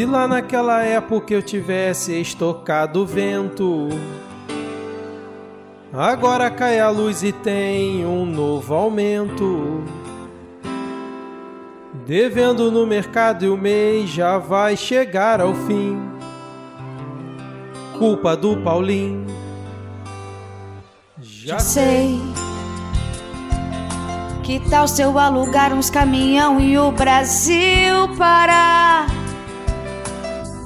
Se lá naquela época eu tivesse estocado o vento, agora cai a luz e tem um novo aumento. Devendo no mercado e o mês já vai chegar ao fim. Culpa do Paulinho. Já sei. Que tal se eu alugar uns caminhão e o Brasil parar?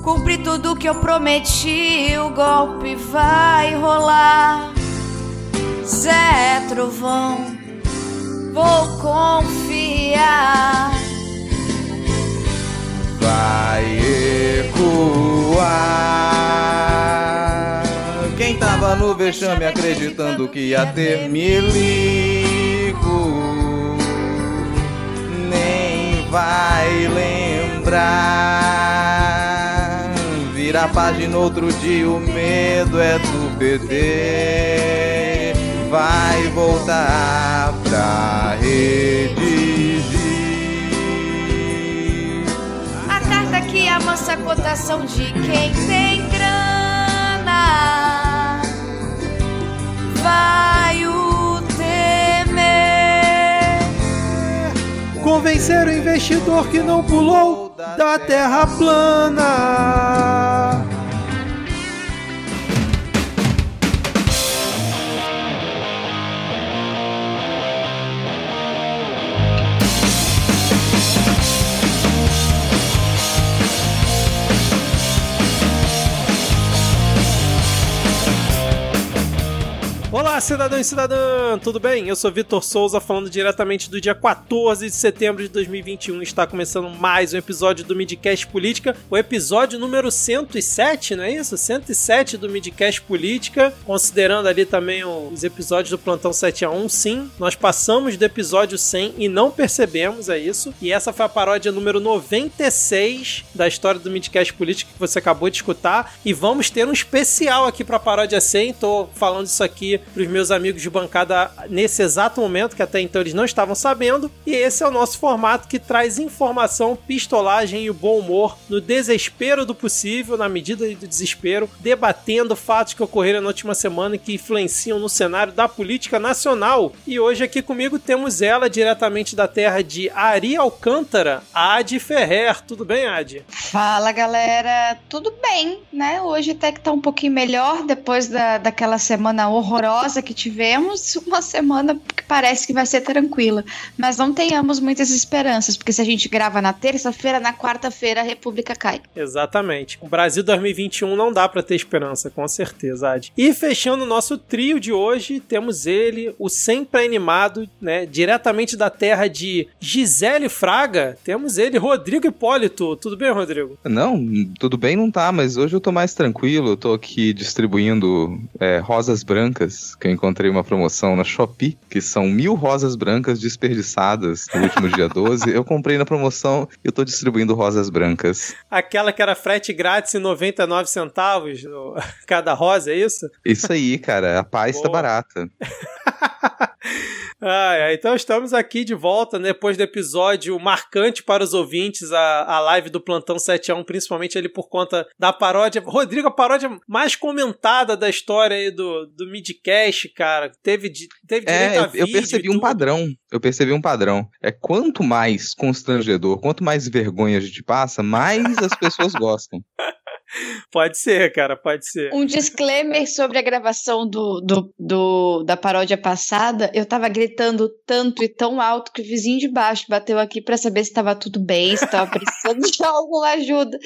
Cumpri tudo que eu prometi, o golpe vai rolar. Zé Trovão, vou confiar. Vai ecoar. Quem tava no vexame acreditando que ia ter milico, nem vai lembrar. Vira a página outro dia, o medo é do PT. Vai voltar pra redigir. A carta que amansa a cotação de quem tem grana. Vai o Convencer o investidor que não pulou da terra plana. Olá, cidadão e cidadã, tudo bem? Eu sou Vitor Souza, falando diretamente do dia 14 de setembro de 2021. Está começando mais um episódio do Midcast Política, o episódio número 107, não é isso? 107 do Midcast Política, considerando ali também os episódios do Plantão 7 a 1. Sim, nós passamos do episódio 100 e não percebemos, é isso. E essa foi a paródia número 96 da história do Midcast Política que você acabou de escutar. E vamos ter um especial aqui para a paródia 100. Tô falando isso aqui para os meus amigos de bancada nesse exato momento, que até então eles não estavam sabendo. E esse é o nosso formato que traz informação, pistolagem e bom humor no desespero do possível, na medida do desespero, debatendo fatos que ocorreram na última semana e que influenciam no cenário da política nacional. E hoje aqui comigo temos ela diretamente da terra de Ari Alcântara, Adi Ferrer. Tudo bem, Adi? Fala galera, tudo bem, né? Hoje até que tá um pouquinho melhor depois da, daquela semana horrorosa que tivemos, uma semana que parece que vai ser tranquila. Mas não tenhamos muitas esperanças, porque se a gente grava na terça-feira, na quarta-feira a República cai. Exatamente. O Brasil 2021 não dá para ter esperança, com certeza, Adi. E fechando o nosso trio de hoje, temos ele, o sempre animado, né, diretamente da terra de Gisele Fraga, temos ele, Rodrigo Hipólito. Tudo bem, Rodrigo? Não, tudo bem não tá, mas hoje eu tô mais tranquilo, eu tô aqui distribuindo é, rosas brancas que eu encontrei uma promoção na Shopee, que são mil rosas brancas desperdiçadas no último dia 12. Eu comprei na promoção e eu tô distribuindo rosas brancas. Aquela que era frete grátis e 99 centavos cada rosa, é isso? Isso aí, cara. A paz tá barata. Ah, então estamos aqui de volta né, depois do episódio marcante para os ouvintes, a, a live do Plantão 7 a 1, principalmente ali por conta da paródia. Rodrigo, a paródia mais comentada da história aí do, do Midcast, cara. Teve, teve é, eu, eu percebi um padrão. Eu percebi um padrão. É quanto mais constrangedor, quanto mais vergonha a gente passa, mais as pessoas gostam. Pode ser, cara, pode ser. Um disclaimer sobre a gravação do, do, do, da paródia passada. Eu tava gritando tanto e tão alto que o vizinho de baixo bateu aqui para saber se tava tudo bem, se tava precisando de alguma ajuda.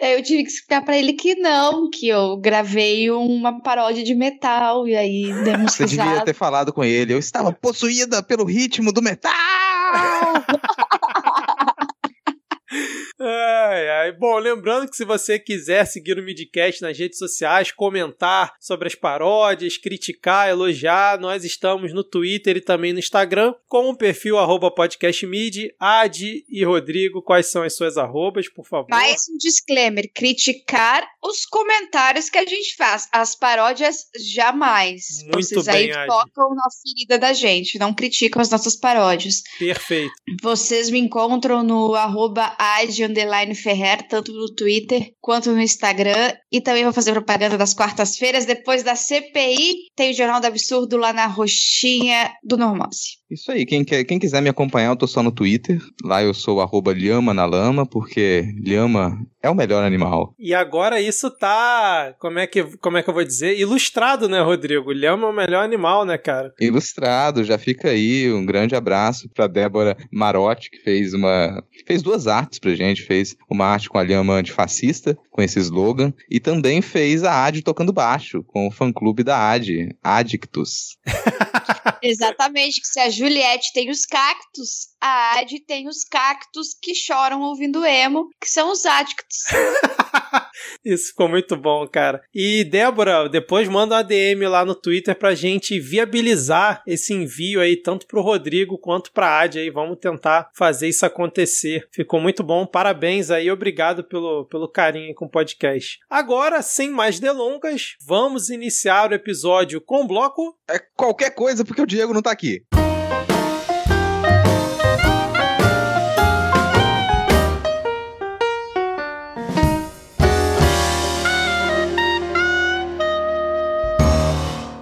Aí eu tive que explicar para ele que não, que eu gravei uma paródia de metal e aí demos Você risada. devia ter falado com ele. Eu estava possuída pelo ritmo do metal! Ai, ai. Bom, lembrando que se você quiser seguir o Midcast nas redes sociais, comentar sobre as paródias, criticar, elogiar, nós estamos no Twitter e também no Instagram com o perfil arroba podcastmid. Adi e Rodrigo, quais são as suas arrobas, por favor? Mais um disclaimer: criticar os comentários que a gente faz. As paródias, jamais. Muito Vocês bem, aí Adi. tocam na ferida da gente, não criticam as nossas paródias. Perfeito. Vocês me encontram no arroba Adi underline Ferrer, tanto no Twitter quanto no Instagram. E também vou fazer propaganda das quartas-feiras. Depois da CPI, tem o Jornal do Absurdo lá na roxinha do Normose. Isso aí, quem, quer, quem quiser me acompanhar, eu tô só no Twitter. Lá eu sou arroba lhama na lama, porque lhama é o melhor animal. E agora isso tá, como é que, como é que eu vou dizer? Ilustrado, né, Rodrigo? Lhama é o melhor animal, né, cara? Ilustrado, já fica aí um grande abraço pra Débora Marotti, que fez uma. fez duas artes pra gente, fez uma arte com a lhama antifascista, com esse slogan, e também fez a Ad tocando baixo, com o fã-clube da Ad, Adictus. Exatamente, que se a Juliette tem os cactos, a Adi tem os cactos que choram ouvindo emo, que são os adictos. Isso ficou muito bom, cara. E Débora, depois manda uma DM lá no Twitter pra gente viabilizar esse envio aí, tanto pro Rodrigo quanto pra Adi aí. Vamos tentar fazer isso acontecer. Ficou muito bom. Parabéns aí, obrigado pelo, pelo carinho aí com o podcast. Agora, sem mais delongas, vamos iniciar o episódio com o bloco É qualquer coisa, porque o Diego não tá aqui.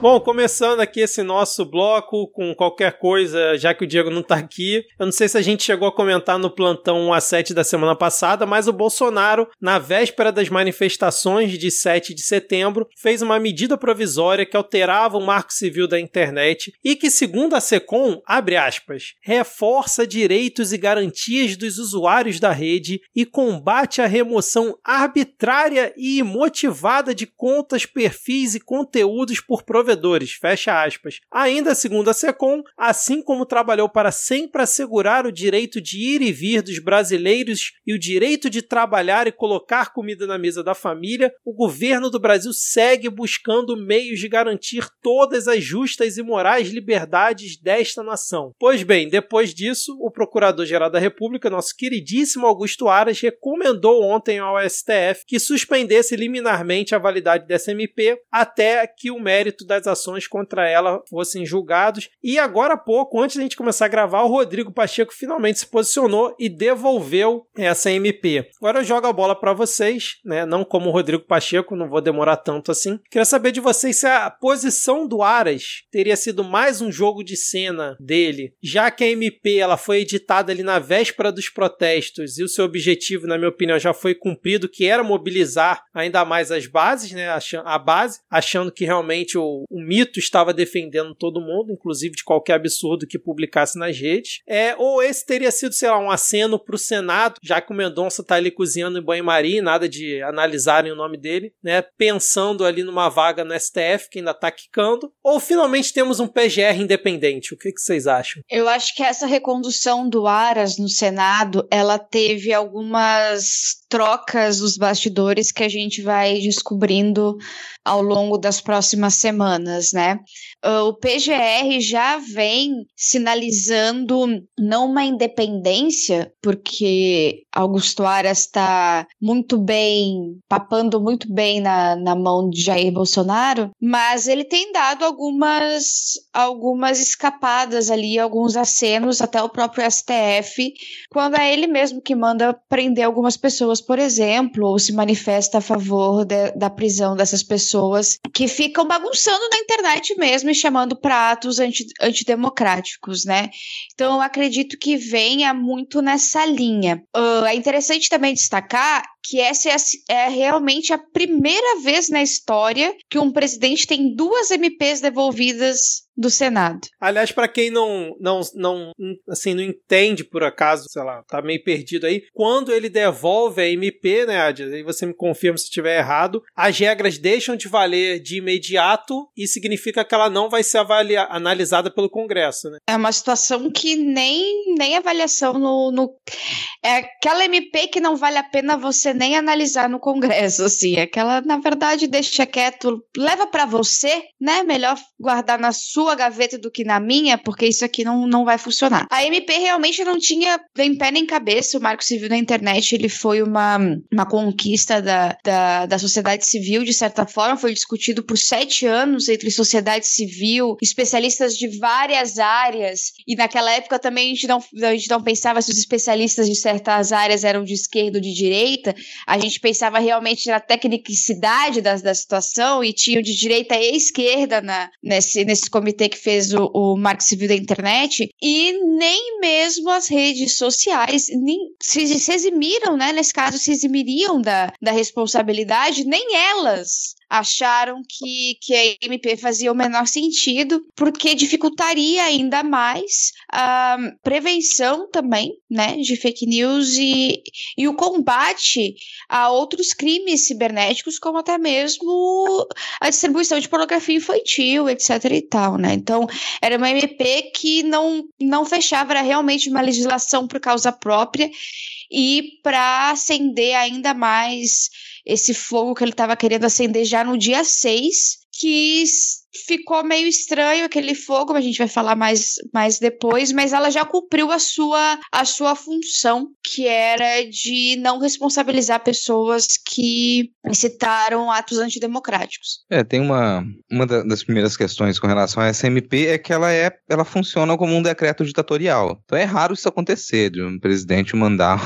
Bom, começando aqui esse nosso bloco com qualquer coisa, já que o Diego não tá aqui. Eu não sei se a gente chegou a comentar no plantão 1 a 7 da semana passada, mas o Bolsonaro, na véspera das manifestações de 7 de setembro, fez uma medida provisória que alterava o marco civil da internet e que, segundo a SECOM, abre aspas, reforça direitos e garantias dos usuários da rede e combate a remoção arbitrária e imotivada de contas, perfis e conteúdos por provedores, fecha aspas. Ainda segundo a SECOM, assim como trabalhou para sempre assegurar o direito de ir e vir dos brasileiros e o direito de trabalhar e colocar comida na mesa da família, o governo do Brasil segue buscando meios de garantir todas as justas e morais liberdades desta nação. Pois bem, depois disso, o Procurador-Geral da República, nosso queridíssimo Augusto Aras, recomendou ontem ao STF que suspendesse liminarmente a validade dessa MP até que o mérito das ações contra ela fossem julgados. E agora há pouco, antes da gente começar a gravar, o Rodrigo Pacheco finalmente se posicionou e devolveu essa MP. Agora eu jogo a bola para vocês, né? Não como o Rodrigo Pacheco, não vou demorar tanto assim. Queria saber de vocês se a posição do Aras teria sido mais um jogo de cena dele, já que a MP ela foi editada ali na véspera dos protestos e o seu objetivo, na minha opinião, já foi cumprido, que era mobilizar ainda mais as bases, né? A base, achando que realmente o, o mito estava defendendo todo mundo, inclusive de qualquer absurdo que publicasse nas redes. É, ou esse teria sido, sei lá, um aceno para o Senado, já que o Mendonça está ali cozinhando em banho-maria, nada de analisarem o nome dele, né? Pensando ali numa vaga no STF, que ainda está quicando. Ou finalmente temos um PGR independente. O que, que vocês acham? Eu acho que essa recondução do Aras no Senado, ela teve algumas trocas dos bastidores que a gente vai descobrindo ao longo das próximas semanas, né? O PGR já vem sinalizando não uma independência, porque Augusto Aras está muito bem, papando muito bem na, na mão de Jair Bolsonaro, mas ele tem dado algumas, algumas escapadas ali, alguns acenos, até o próprio STF, quando é ele mesmo que manda prender algumas pessoas, por exemplo, ou se manifesta a favor de, da prisão dessas pessoas que ficam bagunçando na internet mesmo e chamando para atos anti, antidemocráticos, né? Então eu acredito que venha muito nessa linha. Uh, é interessante também destacar que essa é, é, realmente a primeira vez na história que um presidente tem duas MPs devolvidas do Senado. Aliás, para quem não, não, não, assim, não entende por acaso, sei lá, tá meio perdido aí, quando ele devolve a MP, né, Adi, aí você me confirma se estiver errado, as regras deixam de valer de imediato e significa que ela não vai ser avaliada, analisada pelo Congresso, né? É uma situação que nem, nem avaliação no, no... É aquela MP que não vale a pena você nem analisar no Congresso, assim, aquela, na verdade, deixa quieto, leva para você, né, melhor guardar na sua sua gaveta do que na minha, porque isso aqui não, não vai funcionar. A MP realmente não tinha nem pé nem cabeça. O Marco Civil na internet ele foi uma, uma conquista da, da, da sociedade civil, de certa forma. Foi discutido por sete anos entre sociedade civil, especialistas de várias áreas. E naquela época também a gente não, a gente não pensava se os especialistas de certas áreas eram de esquerda ou de direita. A gente pensava realmente na tecnicidade da, da situação e tinham de direita e esquerda na, nesse, nesse comitê que fez o, o Marco Civil da Internet, e nem mesmo as redes sociais nem, se, se eximiram, né? Nesse caso, se eximiriam da, da responsabilidade, nem elas acharam que, que a MP fazia o menor sentido, porque dificultaria ainda mais a prevenção também, né, de fake news e, e o combate a outros crimes cibernéticos, como até mesmo a distribuição de pornografia infantil, etc e tal, né? Então, era uma MP que não, não fechava, era realmente uma legislação por causa própria e para acender ainda mais esse fogo que ele estava querendo acender já no dia 6, que ficou meio estranho aquele fogo, a gente vai falar mais, mais depois, mas ela já cumpriu a sua, a sua função, que era de não responsabilizar pessoas que incitaram atos antidemocráticos. É, tem uma, uma das primeiras questões com relação a SMP é que ela é, ela funciona como um decreto ditatorial. Então é raro isso acontecer, de um presidente mandar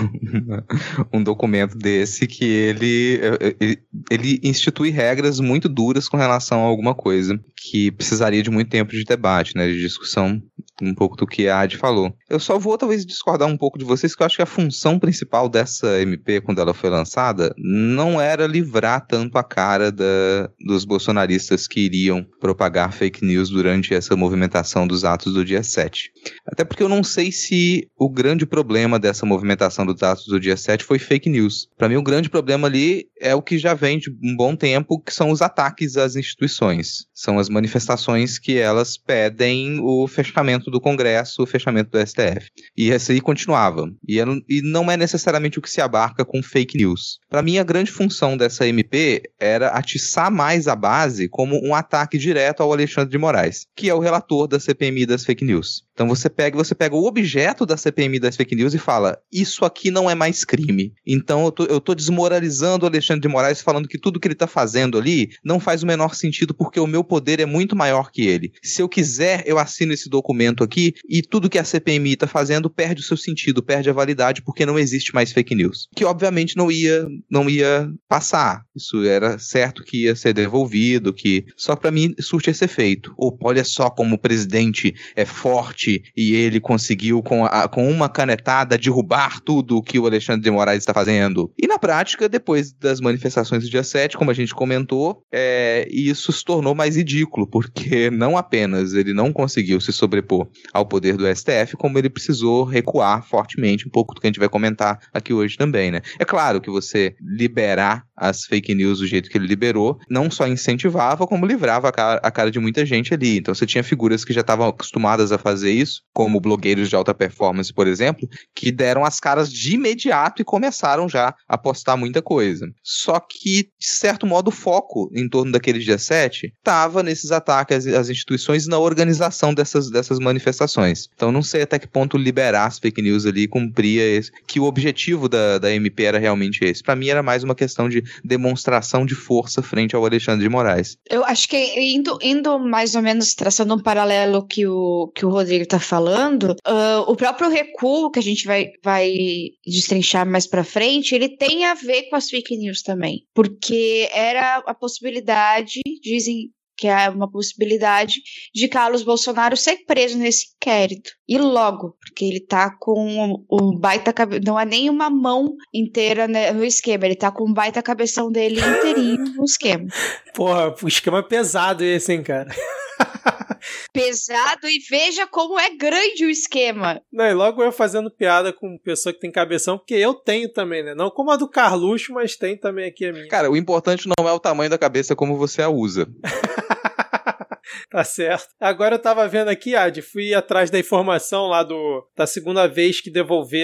um documento desse que ele, ele, ele institui regras muito duras com relação a alguma coisa que precisaria de muito tempo de debate, né, de discussão, um pouco do que a Adi falou. Eu só vou talvez discordar um pouco de vocês, que eu acho que a função principal dessa MP, quando ela foi lançada, não era livrar tanto a cara da, dos bolsonaristas que iriam propagar fake news durante essa movimentação dos atos do dia 7. Até porque eu não sei se o grande problema dessa movimentação dos atos do dia 7 foi fake news. Para mim, o grande problema ali é o que já vem de um bom tempo, que são os ataques às instituições. São as manifestações que elas pedem o fechamento do Congresso, o fechamento do STF. E aí continuava. E, e não é necessariamente o que se abarca com fake news. Para mim, a grande função dessa MP era atiçar mais a base como um ataque direto ao Alexandre de Moraes, que é o relator da CPMI das fake news. Então você pega, você pega o objeto da CPMI das fake news e fala: isso aqui não é mais crime. Então eu tô, eu tô desmoralizando o Alexandre de Moraes falando que tudo que ele tá fazendo ali não faz o menor sentido porque o meu poder é muito maior que ele. Se eu quiser, eu assino esse documento aqui e tudo que a CPMI está fazendo perde o seu sentido, perde a validade porque não existe mais fake news. Que obviamente não ia, não ia passar. Isso era certo que ia ser devolvido, que só para mim surte esse efeito. Olha só como o presidente é forte e ele conseguiu com, a, com uma canetada derrubar tudo o que o Alexandre de Moraes está fazendo. E na prática, depois das manifestações do dia 7, como a gente comentou, é, isso se tornou mais ridículo, porque não apenas ele não conseguiu se sobrepor ao poder do STF, como ele precisou recuar fortemente, um pouco do que a gente vai comentar aqui hoje também, né? É claro que você liberar as fake news do jeito que ele liberou, não só incentivava, como livrava a cara, a cara de muita gente ali. Então você tinha figuras que já estavam acostumadas a fazer isso, como blogueiros de alta performance, por exemplo, que deram as caras de imediato e começaram já a postar muita coisa. Só que, de certo modo, o foco em torno daquele dia 7 estava nesses ataques às instituições e na organização dessas, dessas manifestações. Então não sei até que ponto liberar as fake news ali cumpria esse, que o objetivo da, da MP era realmente esse. Para mim era mais uma questão de demonstração de força frente ao Alexandre de Moraes. Eu acho que indo, indo mais ou menos traçando um paralelo que o, que o Rodrigo está falando, uh, o próprio recuo que a gente vai, vai destrinchar mais para frente, ele tem a ver com as fake news também. Porque era a possibilidade, dizem que é uma possibilidade de Carlos Bolsonaro ser preso nesse inquérito. E logo, porque ele tá com o baita não é nem uma mão inteira né, no esquema, ele tá com o baita cabeção dele inteirinho no esquema. Porra, o esquema é pesado esse, hein, cara. pesado e veja como é grande o esquema. Não, e logo eu fazendo piada com pessoa que tem cabeção, porque eu tenho também, né? Não como a do Carluxo, mas tem também aqui a minha. Cara, o importante não é o tamanho da cabeça, é como você a usa. tá certo. Agora eu tava vendo aqui, Ad, fui atrás da informação lá do da segunda vez que devolveram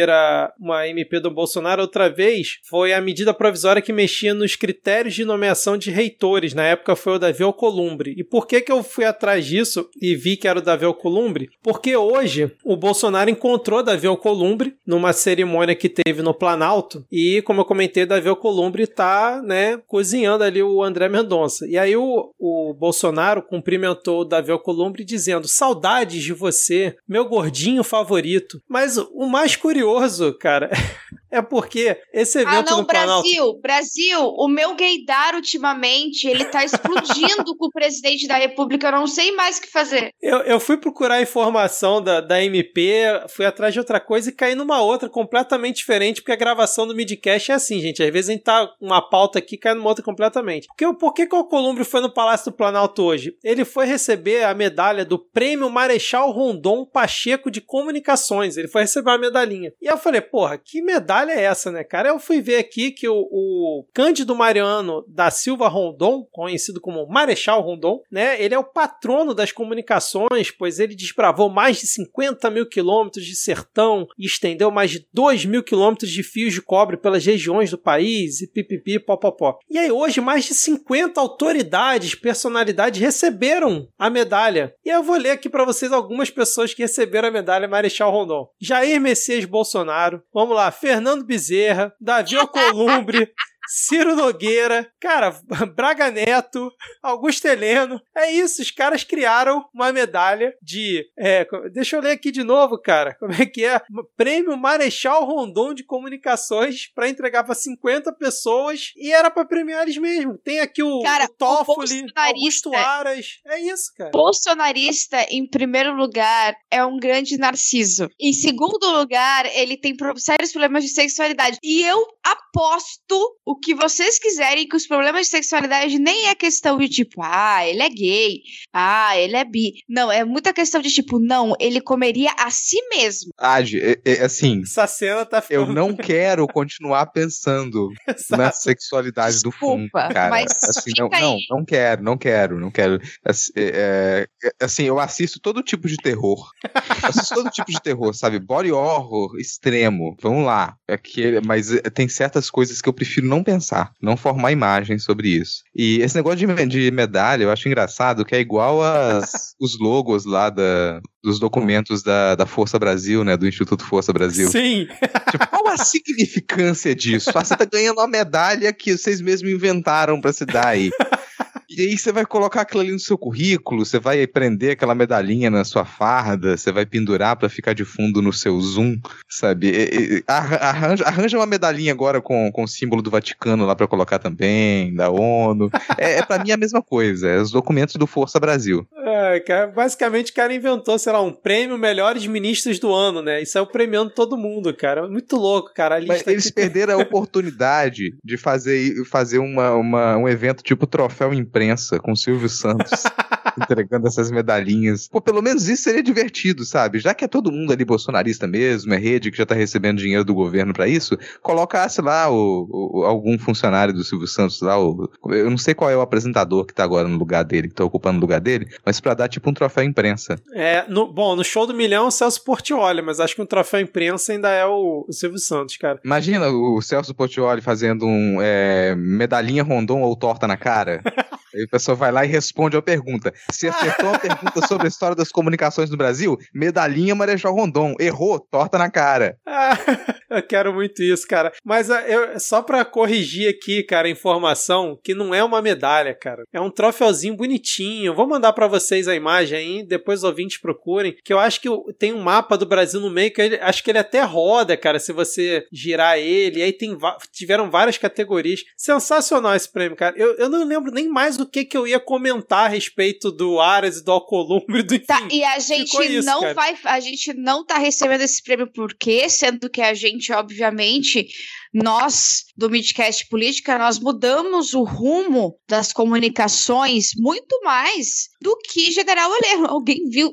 uma MP do Bolsonaro. Outra vez foi a medida provisória que mexia nos critérios de nomeação de reitores. Na época foi o Davi Alcolumbre. E por que que eu fui atrás disso e vi que era o Davi Alcolumbre? Porque hoje o Bolsonaro encontrou Davi Alcolumbre numa cerimônia que teve no Planalto e, como eu comentei, Davi Alcolumbre tá, né, cozinhando ali o André Mendonça. E aí o, o Bolsonaro cumprimentou comentou o Davi Alcolumbre dizendo: Saudades de você, meu gordinho favorito. Mas o mais curioso, cara. É porque esse evento ah, não, no Brasil, Planalto... Brasil, o meu gaydar ultimamente, ele tá explodindo com o presidente da república, eu não sei mais o que fazer. Eu, eu fui procurar informação da, da MP, fui atrás de outra coisa e caí numa outra completamente diferente, porque a gravação do Midcast é assim, gente, às vezes a gente tá uma pauta aqui cai numa outra completamente. Porque, por que, que o Columbre foi no Palácio do Planalto hoje? Ele foi receber a medalha do Prêmio Marechal Rondon Pacheco de Comunicações, ele foi receber a medalhinha. E eu falei, porra, que medalha medalha é essa, né, cara? Eu fui ver aqui que o, o Cândido Mariano da Silva Rondon, conhecido como Marechal Rondon, né? Ele é o patrono das comunicações, pois ele desbravou mais de 50 mil quilômetros de sertão e estendeu mais de 2 mil quilômetros de fios de cobre pelas regiões do país e pipipi, popopó. E aí hoje mais de 50 autoridades, personalidades receberam a medalha. E eu vou ler aqui para vocês algumas pessoas que receberam a medalha Marechal Rondon. Jair Messias Bolsonaro, vamos lá, Fernando Fernando Bezerra, Davi Alcolumbre, Ciro Nogueira, cara, Braga Neto, Augusto Heleno. É isso, os caras criaram uma medalha de. É, deixa eu ler aqui de novo, cara. Como é que é? Prêmio Marechal Rondon de Comunicações para entregar para 50 pessoas e era para premiar eles mesmo. Tem aqui o, cara, o Toffoli, o Augusto Aras. É isso, cara. Bolsonarista, em primeiro lugar, é um grande narciso. Em segundo lugar, ele tem sérios problemas de sexualidade. E eu aposto o que vocês quiserem, que os problemas de sexualidade nem é questão de tipo, ah, ele é gay, ah, ele é bi. Não, é muita questão de tipo, não, ele comeria a si mesmo. Ah, é, é, assim. Essa cena tá ficando... Eu não quero continuar pensando na sexualidade Desculpa, do fundo, cara. Mas assim, não, não, não quero, não quero, não quero. Assim, é, é, assim, eu assisto todo tipo de terror. Eu assisto todo tipo de terror, sabe? Body horror extremo. Vamos lá. Aqui, mas eh, tem certas coisas que eu prefiro não pensar, não formar imagens sobre isso. E esse negócio de, de medalha, eu acho engraçado que é igual as, os logos lá da, dos documentos da, da Força Brasil, né? Do Instituto Força Brasil. Sim. Tipo, qual a significância disso? Ah, você tá ganhando uma medalha que vocês mesmos inventaram para se dar aí. E aí você vai colocar aquilo ali no seu currículo, você vai prender aquela medalhinha na sua farda, você vai pendurar para ficar de fundo no seu Zoom, sabe? E, e, arranja, arranja uma medalhinha agora com, com o símbolo do Vaticano lá para colocar também, da ONU. É, é para mim a mesma coisa, é os documentos do Força Brasil. É, cara, basicamente o cara inventou, sei lá, um prêmio Melhores Ministros do Ano, né? Isso é o premiando todo mundo, cara. Muito louco, cara. Mas eles perderam a oportunidade de fazer, fazer uma, uma, um evento tipo Troféu Imprensa imprensa com Silvio Santos. entregando essas medalhinhas. Pô, pelo menos isso seria divertido, sabe? Já que é todo mundo ali bolsonarista mesmo, é rede que já tá recebendo dinheiro do governo para isso, colocasse lá o, o, algum funcionário do Silvio Santos lá, o, eu não sei qual é o apresentador que tá agora no lugar dele, que tá ocupando o lugar dele, mas para dar tipo um troféu imprensa. É, no, bom, no show do milhão é o Celso Portioli, mas acho que um troféu imprensa ainda é o, o Silvio Santos, cara. Imagina o Celso Portioli fazendo um é, medalhinha rondon ou torta na cara. Aí o pessoal vai lá e responde a pergunta. Se acertou a pergunta sobre a história das comunicações no Brasil, medalhinha Marechal Rondon. Errou, torta na cara. Ah, eu quero muito isso, cara. Mas ah, eu, só pra corrigir aqui, cara, a informação, que não é uma medalha, cara. É um troféuzinho bonitinho. Vou mandar para vocês a imagem aí, depois os ouvintes procurem, que eu acho que tem um mapa do Brasil no meio, que acho que ele até roda, cara, se você girar ele. E aí tem, tiveram várias categorias. Sensacional esse prêmio, cara. Eu, eu não lembro nem mais o que, que eu ia comentar a respeito do Aras e do Alcolumbre do enfim. Tá, e a gente isso, não cara. vai, a gente não tá recebendo esse prêmio por quê? Sendo que a gente, obviamente, nós do Midcast Política, nós mudamos o rumo das comunicações muito mais do que General Heleno. Alguém viu?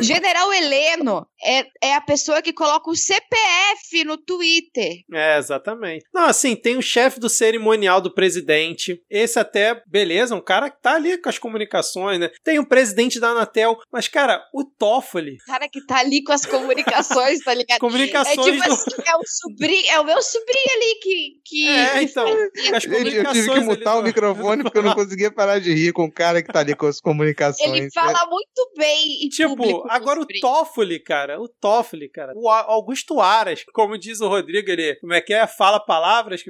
General Heleno é, é a pessoa que coloca o CPF no Twitter. É, exatamente. Não, assim, tem o chefe do cerimonial do presidente. Esse até, beleza, um cara que tá ali com as comunicações, né? Tem o presidente da Anatel, mas, cara, o Toffoli. O cara que tá ali com as comunicações, tá ligado? Comunicações É tipo do- assim, é o sobrinho, é o meu sobrinho ali que. que É, então. Eu, tive que mutar o do- microfone porque eu não conseguia parar de rir com o cara que tá ali com as comunicações. Ele fala muito bem em Tipo, agora o. Toffoli, cara, o Toffoli, cara, o Augusto Aras, como diz o Rodrigo, ele, como é que é? Fala palavras?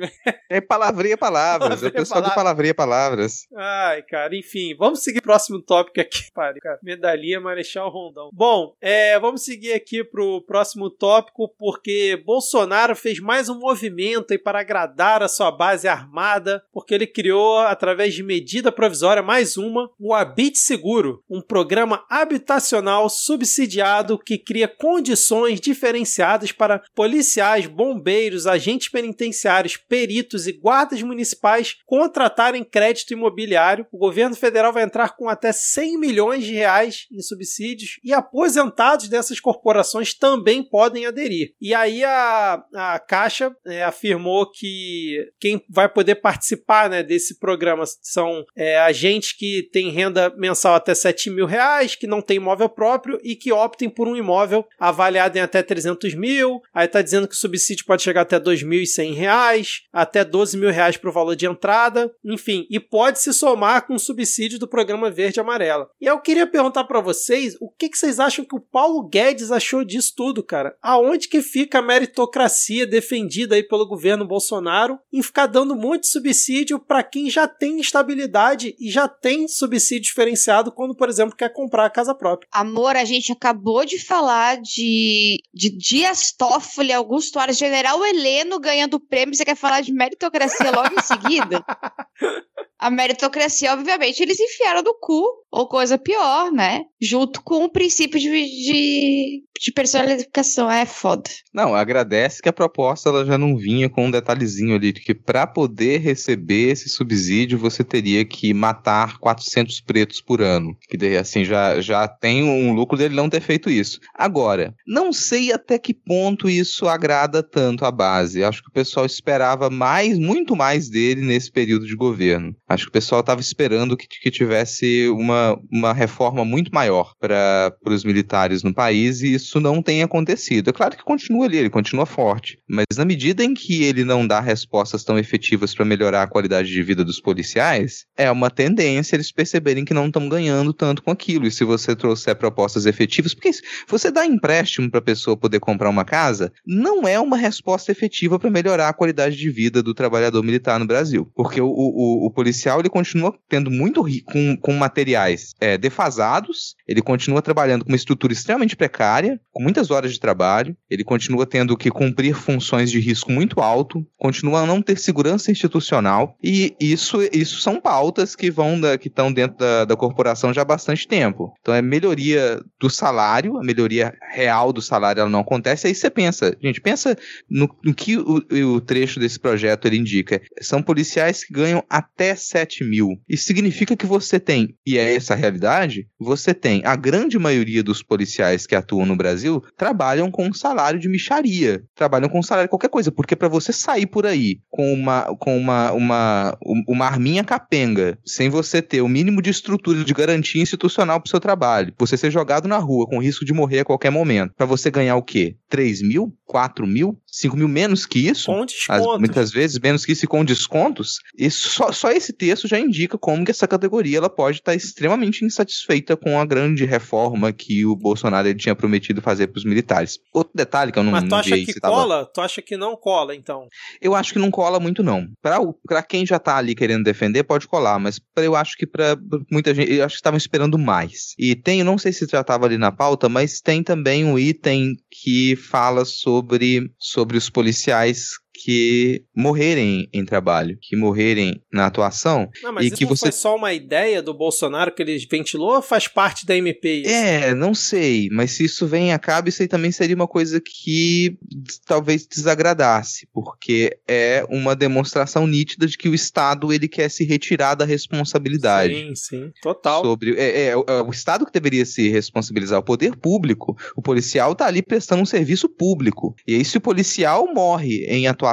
É palavras. É o Palavreia pessoal do palavras. palavreia palavras. Ai, cara, enfim, vamos seguir pro próximo tópico aqui. Pare, cara. Medalhinha Marechal Rondão. Bom, é, vamos seguir aqui pro próximo tópico, porque Bolsonaro fez mais um movimento aí para agradar a sua base armada, porque ele criou, através de medida provisória, mais uma, o Habite Seguro, um programa habitacional subsidiado que cria condições diferenciadas para policiais, bombeiros, agentes penitenciários, peritos e guardas municipais contratarem crédito imobiliário. O governo federal vai entrar com até 100 milhões de reais em subsídios e aposentados dessas corporações também podem aderir. E aí a, a Caixa é, afirmou que quem vai poder participar né, desse programa são é, agentes que têm renda mensal até 7 mil reais, que não têm imóvel próprio e que optem por um imóvel avaliado em até 300 mil. Aí está dizendo que o subsídio pode chegar até 2.100 reais, até 12 mil reais para o valor de entrada, enfim, e pode se somar com o subsídio do programa Verde e Amarela. E eu queria perguntar para vocês, o que, que vocês acham que o Paulo Guedes achou disso tudo, cara? Aonde que fica a meritocracia defendida aí pelo governo Bolsonaro em ficar dando de subsídio para quem já tem estabilidade e já tem subsídio diferenciado quando, por exemplo, quer comprar a casa própria? Amor, a gente acabou de falar de, de Dias Toffoli, Augusto Aras, General Heleno ganhando prêmio. Você quer falar de meritocracia logo em seguida? A meritocracia, obviamente, eles enfiaram no cu, ou coisa pior, né? Junto com o princípio de, de, de personalização. É foda. Não, agradece que a proposta ela já não vinha com um detalhezinho ali de que para poder receber esse subsídio você teria que matar 400 pretos por ano. Que assim já, já tem um lucro dele não ter feito isso. Agora, não sei até que ponto isso agrada tanto a base. Acho que o pessoal esperava mais, muito mais dele nesse período de governo. Acho que o pessoal estava esperando que, que tivesse uma, uma reforma muito maior para os militares no país e isso não tem acontecido. É claro que continua ali, ele continua forte, mas na medida em que ele não dá respostas tão efetivas para melhorar a qualidade de vida dos policiais, é uma tendência eles perceberem que não estão ganhando tanto com aquilo. E se você trouxer propostas efetivas, porque se você dá empréstimo para a pessoa poder comprar uma casa, não é uma resposta efetiva para melhorar a qualidade de vida do trabalhador militar no Brasil, porque o, o, o policial ele continua tendo muito com, com materiais é, defasados, ele continua trabalhando com uma estrutura extremamente precária, com muitas horas de trabalho, ele continua tendo que cumprir funções de risco muito alto, continua a não ter segurança institucional, e isso, isso são pautas que vão da, que estão dentro da, da corporação já há bastante tempo. Então é melhoria do salário, a melhoria real do salário ela não acontece, aí você pensa, gente, pensa no, no que o, o trecho desse projeto ele indica. São policiais que ganham até 7 mil. Isso significa que você tem, e é essa a realidade, você tem a grande maioria dos policiais que atuam no Brasil trabalham com um salário de micharia, trabalham com um salário de qualquer coisa, porque para você sair por aí com uma com uma, uma, uma arminha capenga, sem você ter o mínimo de estrutura de garantia institucional pro seu trabalho, você ser jogado na rua com risco de morrer a qualquer momento, para você ganhar o quê? 3 mil? 4 mil? 5 mil menos que isso? Com As- desconto. muitas vezes menos que isso e com descontos, isso, só, só esse texto já indica como que essa categoria ela pode estar extremamente insatisfeita com a grande reforma que o Bolsonaro ele tinha prometido fazer para os militares. Outro detalhe que eu não, Mas tu acha que se tava- cola? Tu acha que não cola, então? Eu acho que não cola muito não. Para quem já tá ali querendo defender pode colar, mas pra, eu acho que para muita gente, eu acho que estavam esperando mais. E tem, não sei se já estava ali na pauta, mas tem também um item que fala sobre sobre os policiais que morrerem em trabalho, que morrerem na atuação. Não, mas e isso que você foi só uma ideia do Bolsonaro que ele ventilou ou faz parte da MP isso? É, não sei, mas se isso vem a cabo, isso aí também seria uma coisa que talvez desagradasse, porque é uma demonstração nítida de que o Estado ele quer se retirar da responsabilidade. Sim, sim, total. Sobre, é, é, é o Estado que deveria se responsabilizar, o poder público. O policial tá ali prestando um serviço público. E aí, se o policial morre em atuação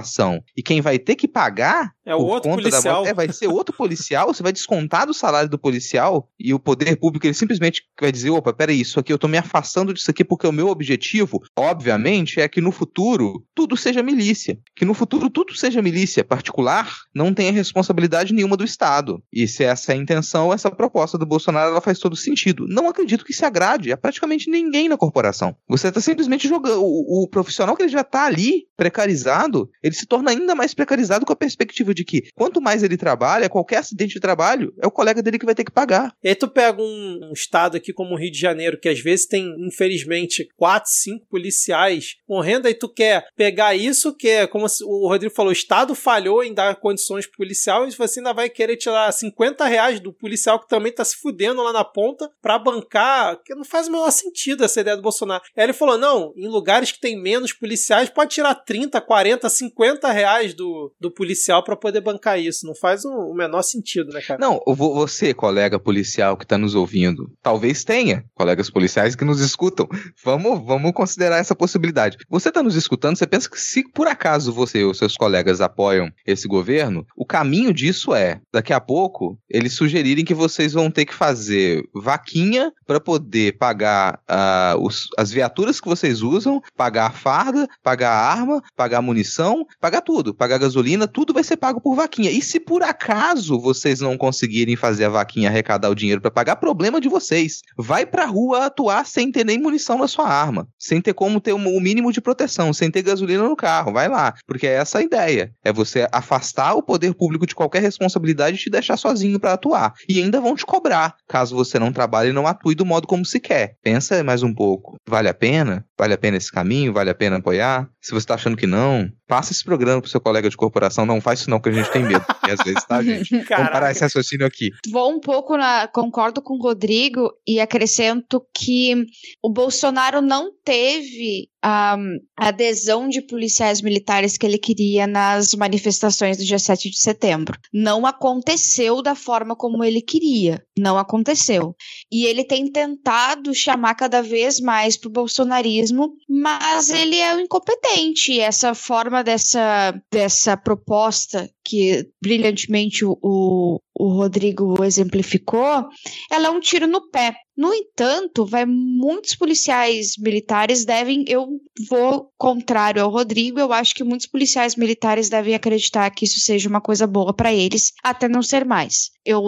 e quem vai ter que pagar É o outro da policial. morte- é, vai ser outro policial, você vai descontar do salário do policial e o poder público ele simplesmente vai dizer, opa, peraí, isso aqui eu tô me afastando disso aqui porque o meu objetivo, obviamente, é que no futuro tudo seja milícia. Que no futuro tudo seja milícia particular, não tenha responsabilidade nenhuma do Estado. E se essa é a intenção, essa proposta do Bolsonaro ela faz todo sentido. Não acredito que se agrade a praticamente ninguém na corporação. Você tá simplesmente jogando. O, o profissional que ele já tá ali, precarizado, ele se torna ainda mais precarizado com a perspectiva de que quanto mais ele trabalha, qualquer acidente de trabalho, é o colega dele que vai ter que pagar. E aí tu pega um, um estado aqui como o Rio de Janeiro, que às vezes tem, infelizmente, quatro, cinco policiais morrendo, aí tu quer pegar isso, que é como o Rodrigo falou, o Estado falhou em dar condições pro policial, e você ainda vai querer tirar 50 reais do policial que também tá se fudendo lá na ponta pra bancar, que não faz o menor sentido essa ideia do Bolsonaro. Aí ele falou, não, em lugares que tem menos policiais, pode tirar 30, 40, 50 reais do, do policial pra poder bancar isso. Não faz o, o menor sentido, né, cara? Não, vo- você, colega policial que está nos ouvindo, talvez tenha colegas policiais que nos escutam. Vamos, vamos considerar essa possibilidade. Você está nos escutando, você pensa que se por acaso você ou seus colegas apoiam esse governo, o caminho disso é, daqui a pouco, eles sugerirem que vocês vão ter que fazer vaquinha para poder pagar ah, os- as viaturas que vocês usam, pagar a farda, pagar a arma, pagar munição, pagar tudo, pagar gasolina, tudo vai ser pago por vaquinha. E se por acaso vocês não conseguirem fazer a vaquinha arrecadar o dinheiro para pagar, problema de vocês. Vai pra rua atuar sem ter nem munição na sua arma, sem ter como ter o mínimo de proteção, sem ter gasolina no carro. Vai lá, porque é essa a ideia. É você afastar o poder público de qualquer responsabilidade e te deixar sozinho para atuar. E ainda vão te cobrar, caso você não trabalhe e não atue do modo como se quer. Pensa mais um pouco. Vale a pena? Vale a pena esse caminho? Vale a pena apoiar? Se você tá achando que não, passa esse programa pro seu colega de corporação. Não faz isso não, que a gente tem medo. E às vezes, tá, gente? Vamos parar Caraca. esse raciocínio aqui. Vou um pouco na. Concordo com o Rodrigo e acrescento que o Bolsonaro não teve a adesão de policiais militares que ele queria nas manifestações do dia 7 de setembro. Não aconteceu da forma como ele queria. Não aconteceu. E ele tem tentado chamar cada vez mais pro bolsonarismo, mas ele é um incompetente. Essa forma dessa, dessa proposta que brilhantemente o, o, Rodrigo exemplificou, ela é um tiro no pé. No entanto, vai muitos policiais militares devem, eu vou contrário ao Rodrigo, eu acho que muitos policiais militares devem acreditar que isso seja uma coisa boa para eles, até não ser mais. Eu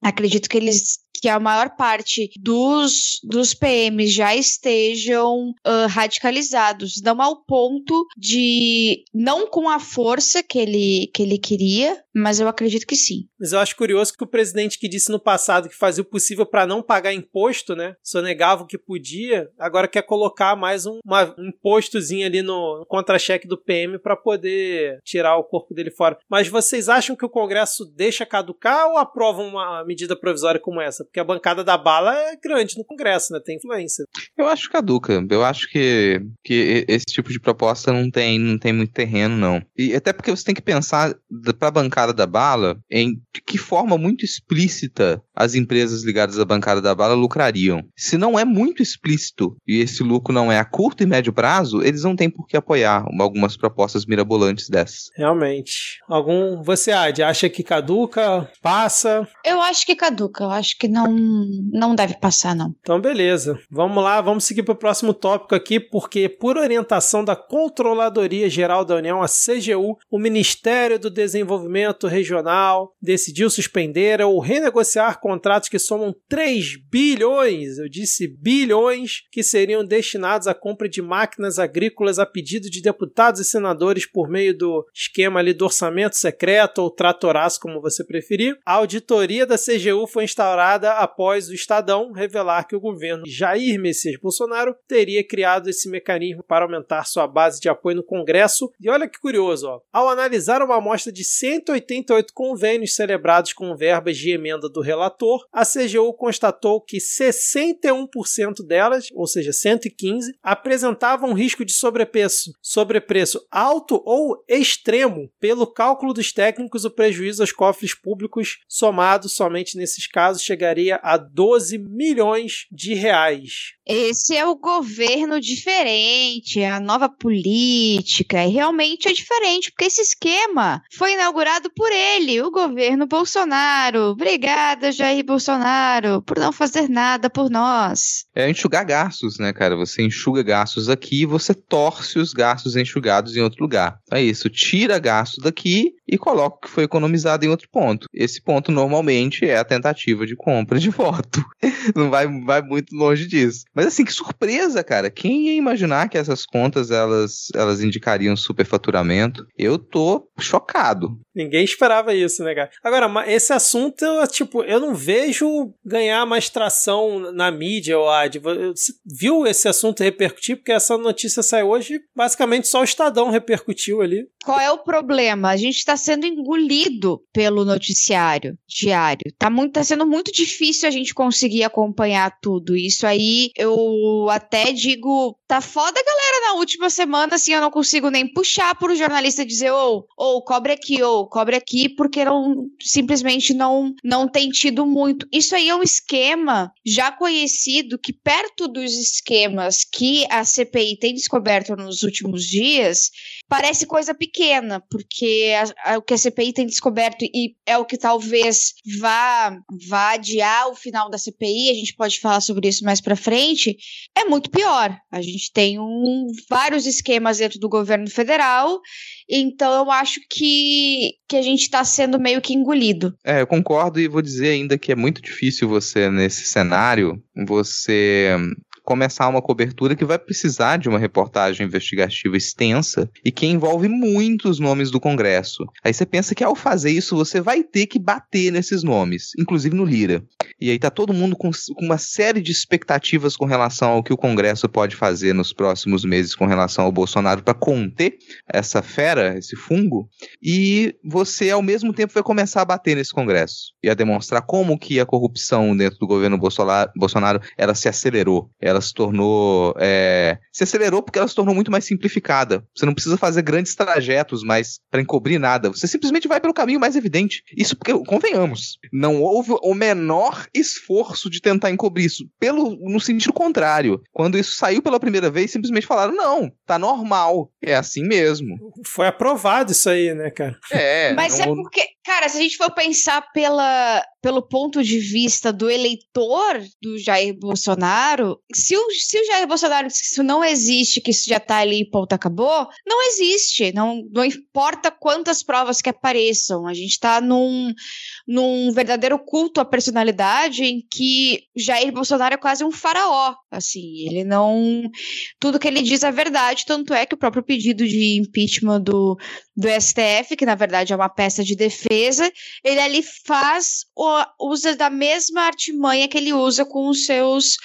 acredito que eles que a maior parte dos, dos PMs já estejam ah, radicalizados, não ao ponto de não com a força que ele, que ele queria, mas eu acredito que sim. Mas eu acho curioso que o presidente que disse no passado que fazia o possível para não pagar imposto, né? Sonegava o que podia, agora quer colocar mais um, uma- um impostozinho ali no contra-cheque do PM para poder tirar o corpo dele fora. Mas vocês acham que o Congresso deixa caducar ou aprova uma medida provisória como essa? Porque a bancada da bala é grande no Congresso, né? Tem influência. Eu acho caduca. Eu acho que, que esse tipo de proposta não tem, não tem muito terreno, não. E até porque você tem que pensar da- pra bancada da bala em de que forma muito explícita as empresas ligadas à bancada da bala lucrariam. Se não é muito explícito e esse lucro não é a curto e médio prazo, eles não têm por que apoiar uma- algumas propostas mirabolantes dessas. Realmente. Algum. Você, Ad, acha que caduca? Passa? Eu acho que caduca, eu acho que não, não deve passar, não. Então, beleza. Vamos lá, vamos seguir para o próximo tópico aqui, porque, por orientação da Controladoria Geral da União, a CGU, o Ministério do Desenvolvimento regional decidiu suspender ou renegociar contratos que somam 3 bilhões, eu disse bilhões, que seriam destinados à compra de máquinas agrícolas a pedido de deputados e senadores por meio do esquema ali do orçamento secreto ou tratoraço, como você preferir. A auditoria da CGU foi instaurada após o Estadão revelar que o governo Jair Messias Bolsonaro teria criado esse mecanismo para aumentar sua base de apoio no Congresso. E olha que curioso, ó. ao analisar uma amostra de 188 convênios celebrados com verbas de emenda do relator, a CGU constatou que 61% delas, ou seja, 115, apresentavam risco de sobrepreço, sobrepreço alto ou extremo. Pelo cálculo dos técnicos, o prejuízo aos cofres públicos, somado somente nesses casos, chegaria a 12 milhões de reais. Esse é o governo diferente, é a nova política, e realmente é diferente, porque esse esquema foi inaugurado por ele, o governo Bolsonaro. Obrigada, Jair Bolsonaro, por não fazer nada por nós. É enxugar gastos, né, cara? Você enxuga gastos aqui e você torce os gastos enxugados em outro lugar. Então é isso, tira gasto daqui e coloca o que foi economizado em outro ponto. Esse ponto normalmente é a tentativa de compra de voto. Não vai, vai muito longe disso. Mas assim, que surpresa, cara. Quem ia imaginar que essas contas elas, elas indicariam superfaturamento? Eu tô chocado. Ninguém esperava isso, né, cara? Agora, esse assunto, tipo, eu não vejo ganhar mais tração na mídia, ou Ad. Você viu esse assunto repercutir? Porque essa notícia saiu hoje, basicamente só o Estadão repercutiu ali. Qual é o problema? A gente está sendo engolido pelo noticiário diário. Tá, muito, tá sendo muito difícil a gente conseguir acompanhar tudo. Isso aí eu até digo, tá foda, galera, na última semana, assim, eu não consigo nem puxar pro jornalista dizer, ou, oh, oh, cobre aqui, ou cobre aqui, porque não, simplesmente não, não tem tido muito. Isso aí é um esquema já conhecido que perto dos esquemas que a CPI tem descoberto nos últimos dias, parece coisa pequena, porque a, a, o que a CPI tem descoberto e é o que talvez vá, vá adiar o final da CPI, a gente pode falar sobre isso mais para frente, é muito pior. A gente tem um, vários esquemas dentro do governo federal, então eu acho que, que a gente está sendo meio que engolido. É, eu concordo e vou dizer ainda que é muito difícil você, nesse cenário, você começar uma cobertura que vai precisar de uma reportagem investigativa extensa e que envolve muitos nomes do Congresso. Aí você pensa que ao fazer isso você vai ter que bater nesses nomes, inclusive no Lira. E aí tá todo mundo com, com uma série de expectativas com relação ao que o Congresso pode fazer nos próximos meses com relação ao Bolsonaro para conter essa fera, esse fungo, e você ao mesmo tempo vai começar a bater nesse Congresso e a demonstrar como que a corrupção dentro do governo Bolsonaro, Bolsonaro ela se acelerou, ela se tornou. É, se acelerou porque ela se tornou muito mais simplificada. Você não precisa fazer grandes trajetos mais para encobrir nada. Você simplesmente vai pelo caminho mais evidente. Isso porque, convenhamos, não houve o menor esforço de tentar encobrir isso. Pelo, no sentido contrário. Quando isso saiu pela primeira vez, simplesmente falaram: não, tá normal. É assim mesmo. Foi aprovado isso aí, né, cara? É. Mas é não... é porque, cara, se a gente for pensar pela, pelo ponto de vista do eleitor do Jair Bolsonaro, se o, se o Jair Bolsonaro diz que isso não existe, que isso já tá ali ponto acabou, não existe. Não, não importa quantas provas que apareçam. A gente tá num, num verdadeiro culto à personalidade em que Jair Bolsonaro é quase um faraó. Assim, ele não. Tudo que ele diz é verdade, tanto é que o próprio pedido de impeachment do, do STF, que na verdade é uma peça de defesa, ele ali faz usa da mesma artimanha que ele usa com os seus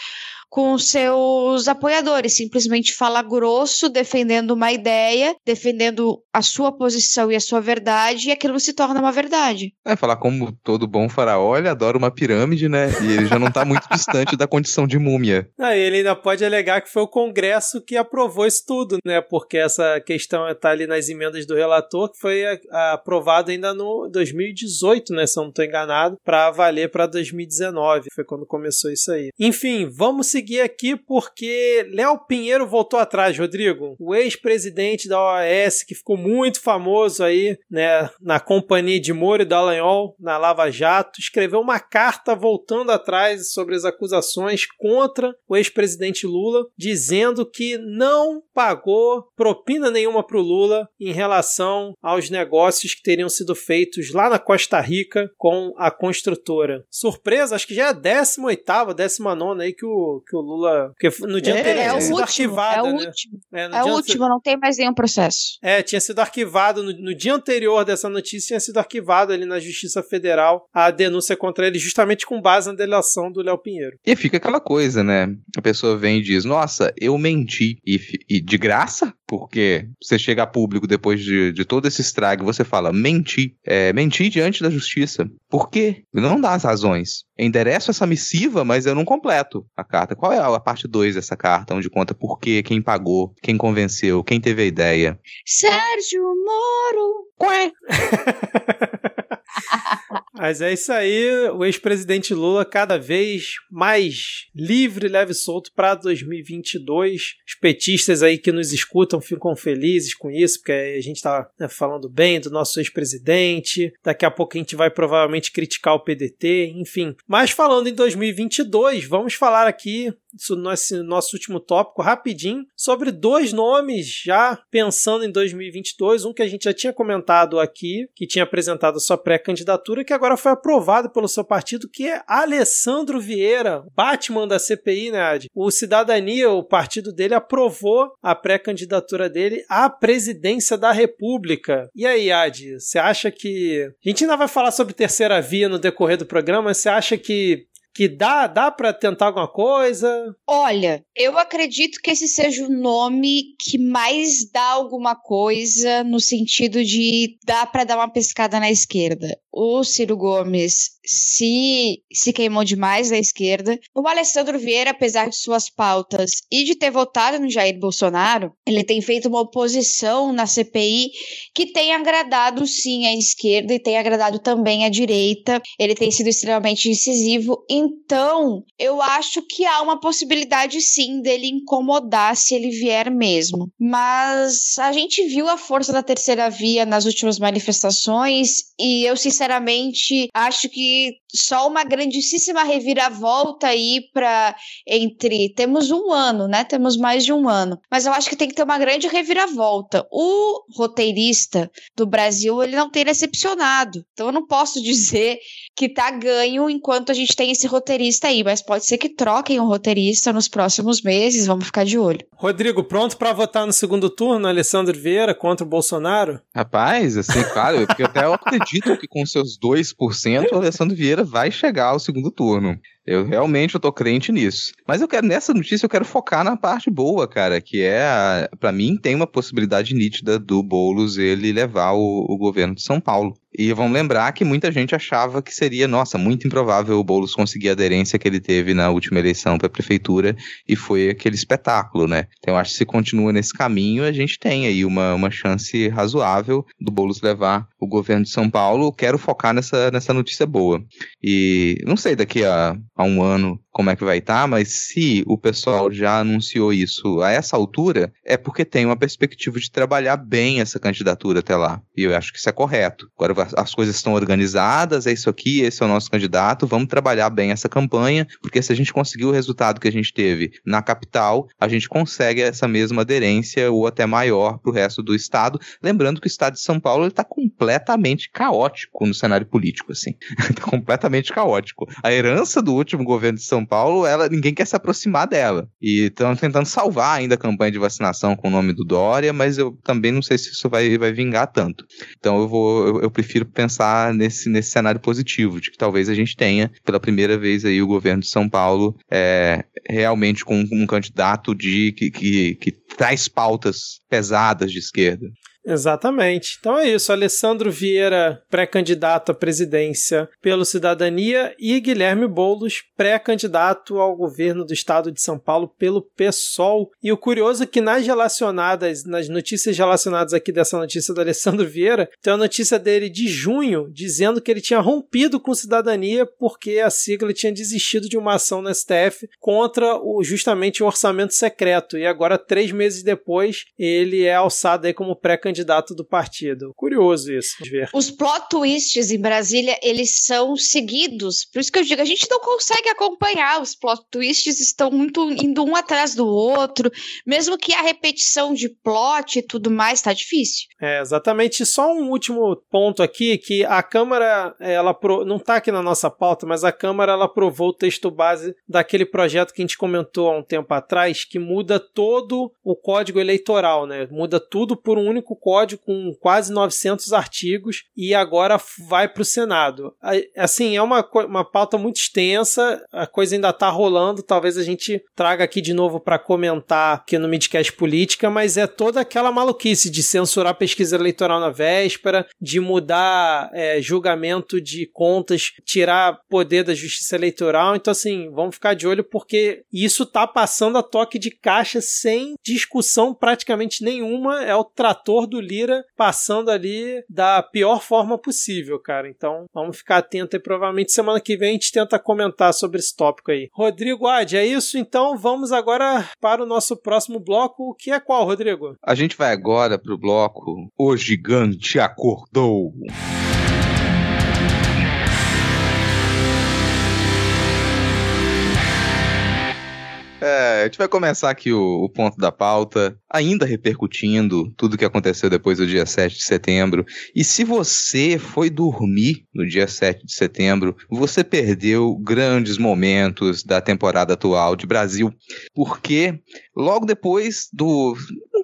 com seus apoiadores, simplesmente fala grosso, defendendo uma ideia, defendendo a sua posição e a sua verdade, e aquilo se torna uma verdade. É, falar como todo bom faraó, ele adora uma pirâmide, né? E ele já não tá muito distante da condição de múmia. Ah, ele ainda pode alegar que foi o Congresso que aprovou isso tudo, né? Porque essa questão tá ali nas emendas do relator, que foi aprovado ainda no 2018, né? Se eu não tô enganado, para valer para 2019. Foi quando começou isso aí. Enfim, vamos seguir aqui porque Léo Pinheiro voltou atrás, Rodrigo. O ex-presidente da OAS, que ficou muito famoso aí, né, na companhia de Moro e Dallagnol, na Lava Jato, escreveu uma carta voltando atrás sobre as acusações contra o ex-presidente Lula, dizendo que não pagou propina nenhuma para o Lula em relação aos negócios que teriam sido feitos lá na Costa Rica com a construtora. Surpresa, acho que já é a 18ª, 19 aí que o, que o Lula... Porque no dia É, anterior é tinha o sido último, arquivada, é o né? último. É, no É o último, não tem mais nenhum processo. é, tinha sido arquivado no, no dia anterior dessa notícia, tinha sido arquivado ali na Justiça Federal a denúncia contra ele, justamente com base na delação do Léo Pinheiro. E fica aquela coisa, né? A pessoa vem e diz: Nossa, eu menti. E, fi- e de graça? Porque você chega a público depois de, de todo esse estrago e você fala: Menti. É, menti diante da justiça. Por quê? Não dá as razões. Eu endereço essa missiva, mas eu não completo a carta. Qual é a parte 2 dessa carta, onde conta por quê, quem pagou, quem convenceu, quem teve a ideia? Sérgio Moro. Ué. Mas é isso aí, o ex-presidente Lula cada vez mais livre, leve e solto para 2022. Os petistas aí que nos escutam ficam felizes com isso, porque a gente tá né, falando bem do nosso ex-presidente. Daqui a pouco a gente vai provavelmente criticar o PDT, enfim. Mas falando em 2022, vamos falar aqui nosso, nosso último tópico rapidinho sobre dois nomes já pensando em 2022, um que a gente já tinha comentado aqui, que tinha apresentado a sua pré-candidatura, que agora foi aprovado pelo seu partido, que é Alessandro Vieira, Batman da CPI, né, Ad? O Cidadania, o partido dele, aprovou a pré-candidatura dele à presidência da República. E aí, Ad, você acha que. A gente ainda vai falar sobre terceira via no decorrer do programa, você acha que que dá, dá para tentar alguma coisa? Olha, eu acredito que esse seja o nome que mais dá alguma coisa no sentido de dá para dar uma pescada na esquerda. O Ciro Gomes se, se queimou demais na esquerda. O Alessandro Vieira, apesar de suas pautas e de ter votado no Jair Bolsonaro, ele tem feito uma oposição na CPI que tem agradado sim a esquerda e tem agradado também a direita. Ele tem sido extremamente incisivo. Então, eu acho que há uma possibilidade sim dele incomodar se ele vier mesmo. Mas a gente viu a força da terceira via nas últimas manifestações e eu sinceramente acho que só uma grandíssima reviravolta aí para entre temos um ano, né? Temos mais de um ano, mas eu acho que tem que ter uma grande reviravolta. O roteirista do Brasil ele não tem decepcionado, então eu não posso dizer que tá ganho enquanto a gente tem esse roteirista aí, mas pode ser que troquem o roteirista nos próximos meses, vamos ficar de olho. Rodrigo, pronto para votar no segundo turno, Alessandro Vieira contra o Bolsonaro? Rapaz, assim, claro, porque até eu acredito que com seus 2% o Alessandro Vieira vai chegar ao segundo turno. Eu realmente eu tô crente nisso. Mas eu quero nessa notícia eu quero focar na parte boa, cara, que é para mim tem uma possibilidade nítida do Bolos ele levar o, o governo de São Paulo. E vamos lembrar que muita gente achava que seria, nossa, muito improvável o Boulos conseguir a aderência que ele teve na última eleição para prefeitura e foi aquele espetáculo, né? Então eu acho que se continua nesse caminho, a gente tem aí uma, uma chance razoável do Boulos levar o governo de São Paulo. Quero focar nessa, nessa notícia boa. E não sei daqui a, a um ano como é que vai estar, mas se o pessoal já anunciou isso a essa altura, é porque tem uma perspectiva de trabalhar bem essa candidatura até lá. E eu acho que isso é correto. Agora as coisas estão organizadas, é isso aqui, esse é o nosso candidato, vamos trabalhar bem essa campanha, porque se a gente conseguir o resultado que a gente teve na capital, a gente consegue essa mesma aderência ou até maior para o resto do estado. Lembrando que o estado de São Paulo está completamente caótico no cenário político, assim. Está completamente caótico. A herança do último governo de São Paulo, ela, ninguém quer se aproximar dela. E estão tentando salvar ainda a campanha de vacinação com o nome do Dória, mas eu também não sei se isso vai, vai vingar tanto. Então eu vou, eu, eu prefiro pensar nesse, nesse cenário positivo, de que talvez a gente tenha, pela primeira vez aí, o governo de São Paulo é, realmente com um candidato de que, que, que traz pautas pesadas de esquerda. Exatamente. Então é isso. Alessandro Vieira, pré-candidato à presidência pelo Cidadania, e Guilherme Boulos, pré-candidato ao governo do estado de São Paulo pelo PSOL. E o curioso é que nas relacionadas, nas notícias relacionadas aqui dessa notícia do Alessandro Vieira, tem a notícia dele de junho dizendo que ele tinha rompido com Cidadania porque a sigla tinha desistido de uma ação no STF contra o, justamente o orçamento secreto. E agora, três meses depois, ele é alçado aí como pré-candidato do partido. Curioso isso de ver. Os plot twists em Brasília, eles são seguidos. Por isso que eu digo, a gente não consegue acompanhar. Os plot twists estão muito indo um atrás do outro. Mesmo que a repetição de plot e tudo mais tá difícil. É, exatamente. Só um último ponto aqui, que a Câmara, ela pro... não tá aqui na nossa pauta, mas a Câmara ela aprovou o texto base daquele projeto que a gente comentou há um tempo atrás, que muda todo o código eleitoral, né? Muda tudo por um único código com quase 900 artigos e agora vai para o Senado. Assim, é uma, uma pauta muito extensa, a coisa ainda está rolando, talvez a gente traga aqui de novo para comentar aqui no Midcast Política, mas é toda aquela maluquice de censurar pesquisa eleitoral na véspera, de mudar é, julgamento de contas, tirar poder da justiça eleitoral. Então, assim, vamos ficar de olho porque isso tá passando a toque de caixa sem discussão praticamente nenhuma. É o trator do Lira passando ali da pior forma possível, cara. Então, vamos ficar atento e provavelmente semana que vem a gente tenta comentar sobre esse tópico aí. Rodrigo Ad, é isso? Então, vamos agora para o nosso próximo bloco, que é qual, Rodrigo? A gente vai agora pro bloco O Gigante Acordou. É, a gente vai começar aqui o, o, ponto da pauta, ainda repercutindo tudo o que aconteceu depois do dia 7 de setembro. E se você foi dormir no dia 7 de setembro, você perdeu grandes momentos da temporada atual de Brasil, porque logo depois do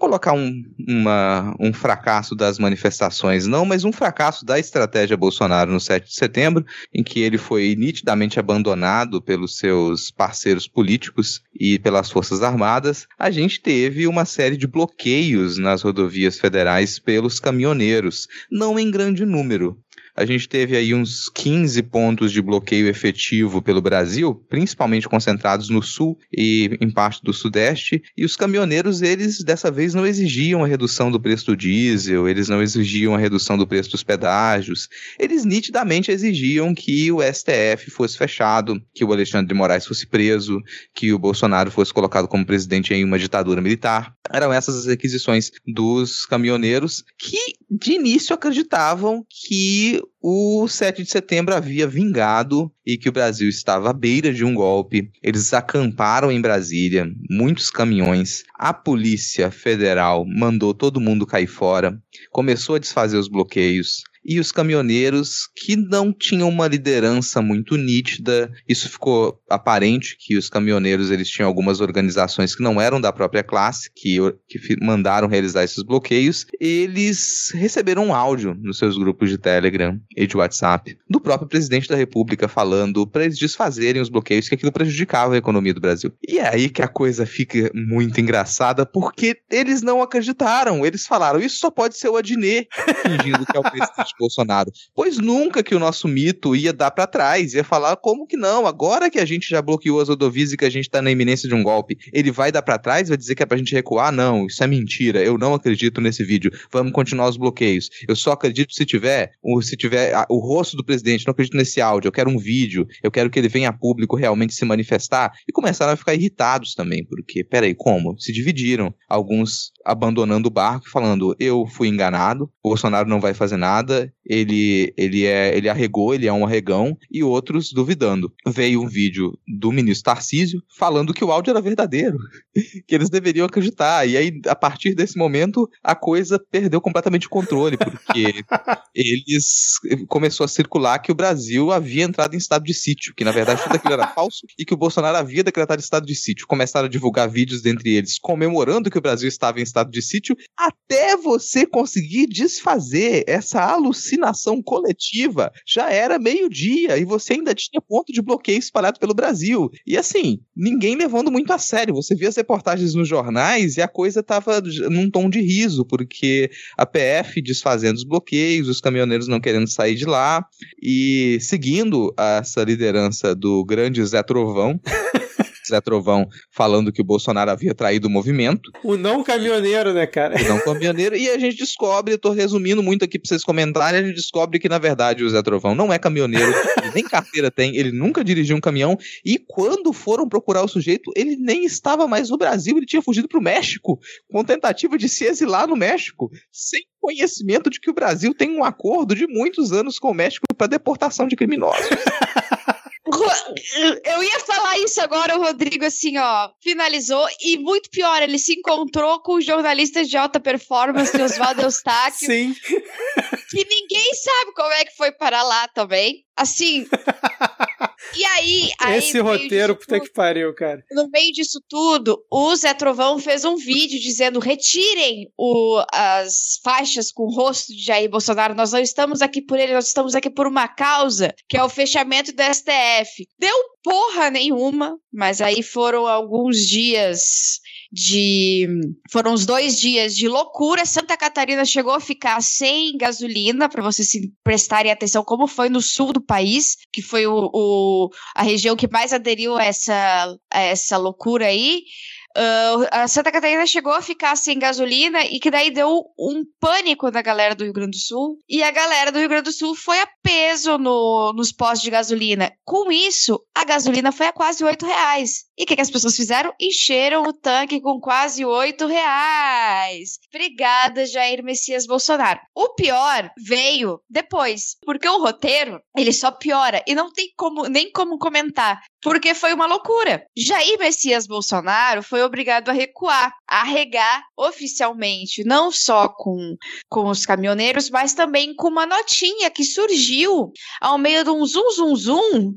colocar um, uma, um fracasso das manifestações, não, mas um fracasso da estratégia Bolsonaro no 7 de setembro, em que ele foi nitidamente abandonado pelos seus parceiros políticos e pelas Forças Armadas, a gente teve uma série de bloqueios nas rodovias federais pelos caminhoneiros, não em grande número, a gente teve aí uns 15 pontos de bloqueio efetivo pelo Brasil, principalmente concentrados no sul e em parte do sudeste, e os caminhoneiros, eles dessa vez não exigiam a redução do preço do diesel, eles não exigiam a redução do preço dos pedágios, eles nitidamente exigiam que o STF fosse fechado, que o Alexandre de Moraes fosse preso, que o Bolsonaro fosse colocado como presidente em uma ditadura militar. Eram essas as requisições dos caminhoneiros que de início acreditavam que o 7 de setembro havia vingado e que o Brasil estava à beira de um golpe. Eles acamparam em Brasília, muitos caminhões. A Polícia Federal mandou todo mundo cair fora, começou a desfazer os bloqueios e os caminhoneiros que não tinham uma liderança muito nítida. Isso ficou aparente que os caminhoneiros eles tinham algumas organizações que não eram da própria classe, que, que mandaram realizar esses bloqueios. Eles receberam um áudio nos seus grupos de Telegram e de WhatsApp do próprio presidente da República falando para eles desfazerem os bloqueios, que aquilo prejudicava a economia do Brasil. E é aí que a coisa fica muito engraçada, porque eles não acreditaram. Eles falaram, isso só pode ser o Adnet, fingindo que é o presidente Bolsonaro. Pois nunca que o nosso mito ia dar para trás, ia falar como que não, agora que a gente já bloqueou as rodovias e que a gente tá na iminência de um golpe, ele vai dar para trás, vai dizer que é pra gente recuar? Não, isso é mentira, eu não acredito nesse vídeo, vamos continuar os bloqueios. Eu só acredito se tiver, se tiver o rosto do presidente, não acredito nesse áudio, eu quero um vídeo, eu quero que ele venha a público realmente se manifestar. E começaram a ficar irritados também, porque, peraí, como? Se dividiram. Alguns abandonando o barco, falando, eu fui enganado, Bolsonaro não vai fazer nada, ele, ele, é, ele arregou, ele é um arregão, e outros duvidando. Veio um vídeo do ministro Tarcísio falando que o áudio era verdadeiro, que eles deveriam acreditar. E aí, a partir desse momento, a coisa perdeu completamente o controle, porque eles começou a circular que o Brasil havia entrado em estado de sítio, que na verdade tudo aquilo era falso, e que o Bolsonaro havia decretado estado de sítio. Começaram a divulgar vídeos dentre eles comemorando que o Brasil estava em estado de sítio, até você conseguir desfazer essa alucinação alucinação coletiva, já era meio-dia e você ainda tinha ponto de bloqueio espalhado pelo Brasil. E assim, ninguém levando muito a sério. Você via as reportagens nos jornais e a coisa estava num tom de riso, porque a PF desfazendo os bloqueios, os caminhoneiros não querendo sair de lá e seguindo essa liderança do grande Zé Trovão. Zé Trovão falando que o Bolsonaro havia traído o movimento. O não caminhoneiro, né, cara? O não caminhoneiro. e a gente descobre, eu tô resumindo muito aqui pra vocês comentarem, a gente descobre que, na verdade, o Zé Trovão não é caminhoneiro, nem carteira tem, ele nunca dirigiu um caminhão, e quando foram procurar o sujeito, ele nem estava mais no Brasil, ele tinha fugido pro México, com tentativa de se exilar no México, sem conhecimento de que o Brasil tem um acordo de muitos anos com o México para deportação de criminosos. Eu ia falar isso agora, o Rodrigo, assim, ó, finalizou. E muito pior, ele se encontrou com jornalistas de alta performance, Oswaldo Eustáquio. Sim. Que ninguém sabe como é que foi para lá também. Assim. e aí. aí Esse roteiro, puta que pariu, cara. No meio disso tudo, o Zé Trovão fez um vídeo dizendo: retirem o, as faixas com o rosto de Jair Bolsonaro. Nós não estamos aqui por ele, nós estamos aqui por uma causa, que é o fechamento do STF. Deu porra nenhuma, mas aí foram alguns dias de. Foram os dois dias de loucura. Santa Catarina chegou a ficar sem gasolina, para vocês se prestarem atenção, como foi no sul do país, que foi o, o a região que mais aderiu a essa, a essa loucura aí. Uh, a Santa Catarina chegou a ficar sem gasolina e que daí deu um pânico na galera do Rio Grande do Sul. E a galera do Rio Grande do Sul foi a peso no, nos postos de gasolina. Com isso, a gasolina foi a quase 8 reais. E o que, que, as pessoas fizeram? Encheram o tanque com quase 8 reais. Obrigada, Jair Messias Bolsonaro. O pior veio depois, porque o roteiro, ele só piora e não tem como nem como comentar, porque foi uma loucura. Jair Messias Bolsonaro foi obrigado a recuar, a regar oficialmente, não só com, com os caminhoneiros, mas também com uma notinha que surgiu ao meio de um zum zum zum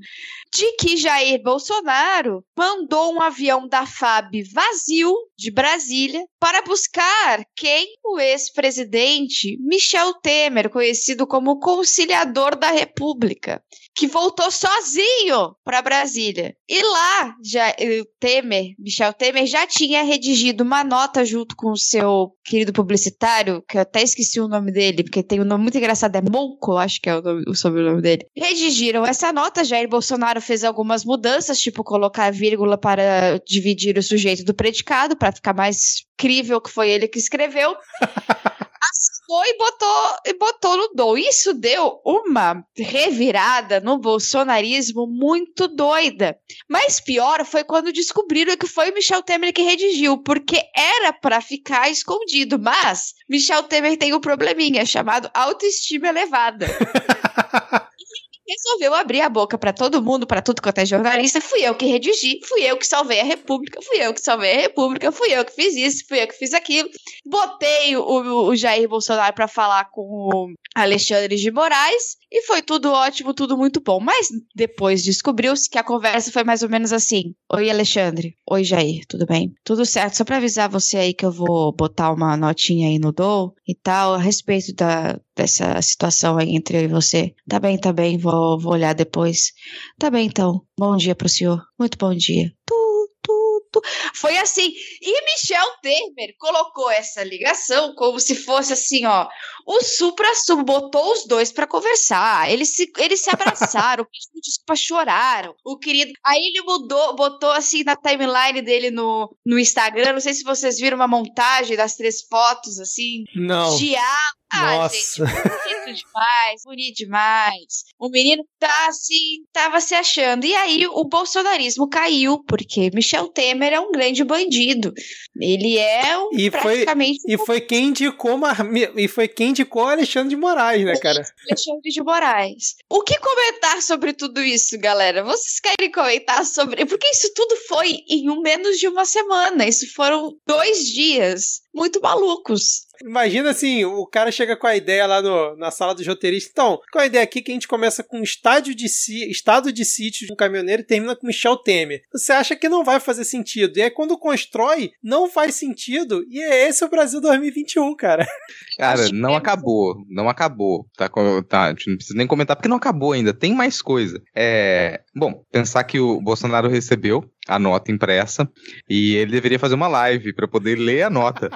de que Jair Bolsonaro mandou um avião da FAB vazio de Brasília para buscar quem o ex-presidente Michel Temer, conhecido como conciliador da República, que voltou sozinho para Brasília. E lá, já, Temer, Michel Temer, já tinha redigido uma nota junto com o seu querido publicitário, que eu até esqueci o nome dele, porque tem um nome muito engraçado, é Monco, acho que é o, nome, o sobrenome dele. Redigiram essa nota, Jair Bolsonaro fez algumas mudanças, tipo colocar vírgula para dividir o sujeito do predicado, para ficar mais crível que foi ele que escreveu. Assinou e botou, e botou no dom. Isso deu uma revirada no bolsonarismo muito doida. Mas pior foi quando descobriram que foi o Michel Temer que redigiu, porque era para ficar escondido. Mas Michel Temer tem um probleminha chamado autoestima elevada. resolveu abrir a boca para todo mundo, para tudo quanto é jornalista. Fui eu que redigi, fui eu que salvei a República, fui eu que salvei a República, fui eu que fiz isso, fui eu que fiz aquilo. Botei o, o Jair Bolsonaro para falar com o Alexandre de Moraes e foi tudo ótimo, tudo muito bom. Mas depois descobriu-se que a conversa foi mais ou menos assim: Oi, Alexandre. Oi, Jair. Tudo bem? Tudo certo. Só para avisar você aí que eu vou botar uma notinha aí no Dou e tal a respeito da, dessa situação aí entre eu e você. Tá bem, tá bem. Vou, vou olhar depois. Tá bem, então. Bom dia pro senhor. Muito bom dia. Foi assim. E Michel Temer colocou essa ligação como se fosse assim, ó. O Supra Sub botou os dois para conversar. Eles se, eles se abraçaram, pediram desculpa, choraram. O querido. Aí ele mudou, botou assim na timeline dele no, no Instagram. Não sei se vocês viram uma montagem das três fotos, assim. Não. Diálogo ah, Nossa. gente, bonito demais, bonito demais. O menino tá assim, tava se achando. E aí o bolsonarismo caiu, porque Michel Temer é um grande bandido. Ele é um e praticamente. Foi, e foi quem indicou e foi quem indicou Alexandre de Moraes, né, cara? Alexandre de Moraes. O que comentar sobre tudo isso, galera? Vocês querem comentar sobre. Porque isso tudo foi em um menos de uma semana. Isso foram dois dias muito malucos. Imagina assim, o cara chega com a ideia lá no, na sala dos roteiristas. Então, qual a ideia aqui que a gente começa com um estádio de si, estado de sítio de um caminhoneiro e termina com Michel Temer? Você acha que não vai fazer sentido. E aí quando constrói, não faz sentido. E é esse o Brasil 2021, cara. Cara, não acabou. Não acabou. Tá, tá, a gente não precisa nem comentar porque não acabou ainda. Tem mais coisa. É, bom, pensar que o Bolsonaro recebeu a nota impressa e ele deveria fazer uma live para poder ler a nota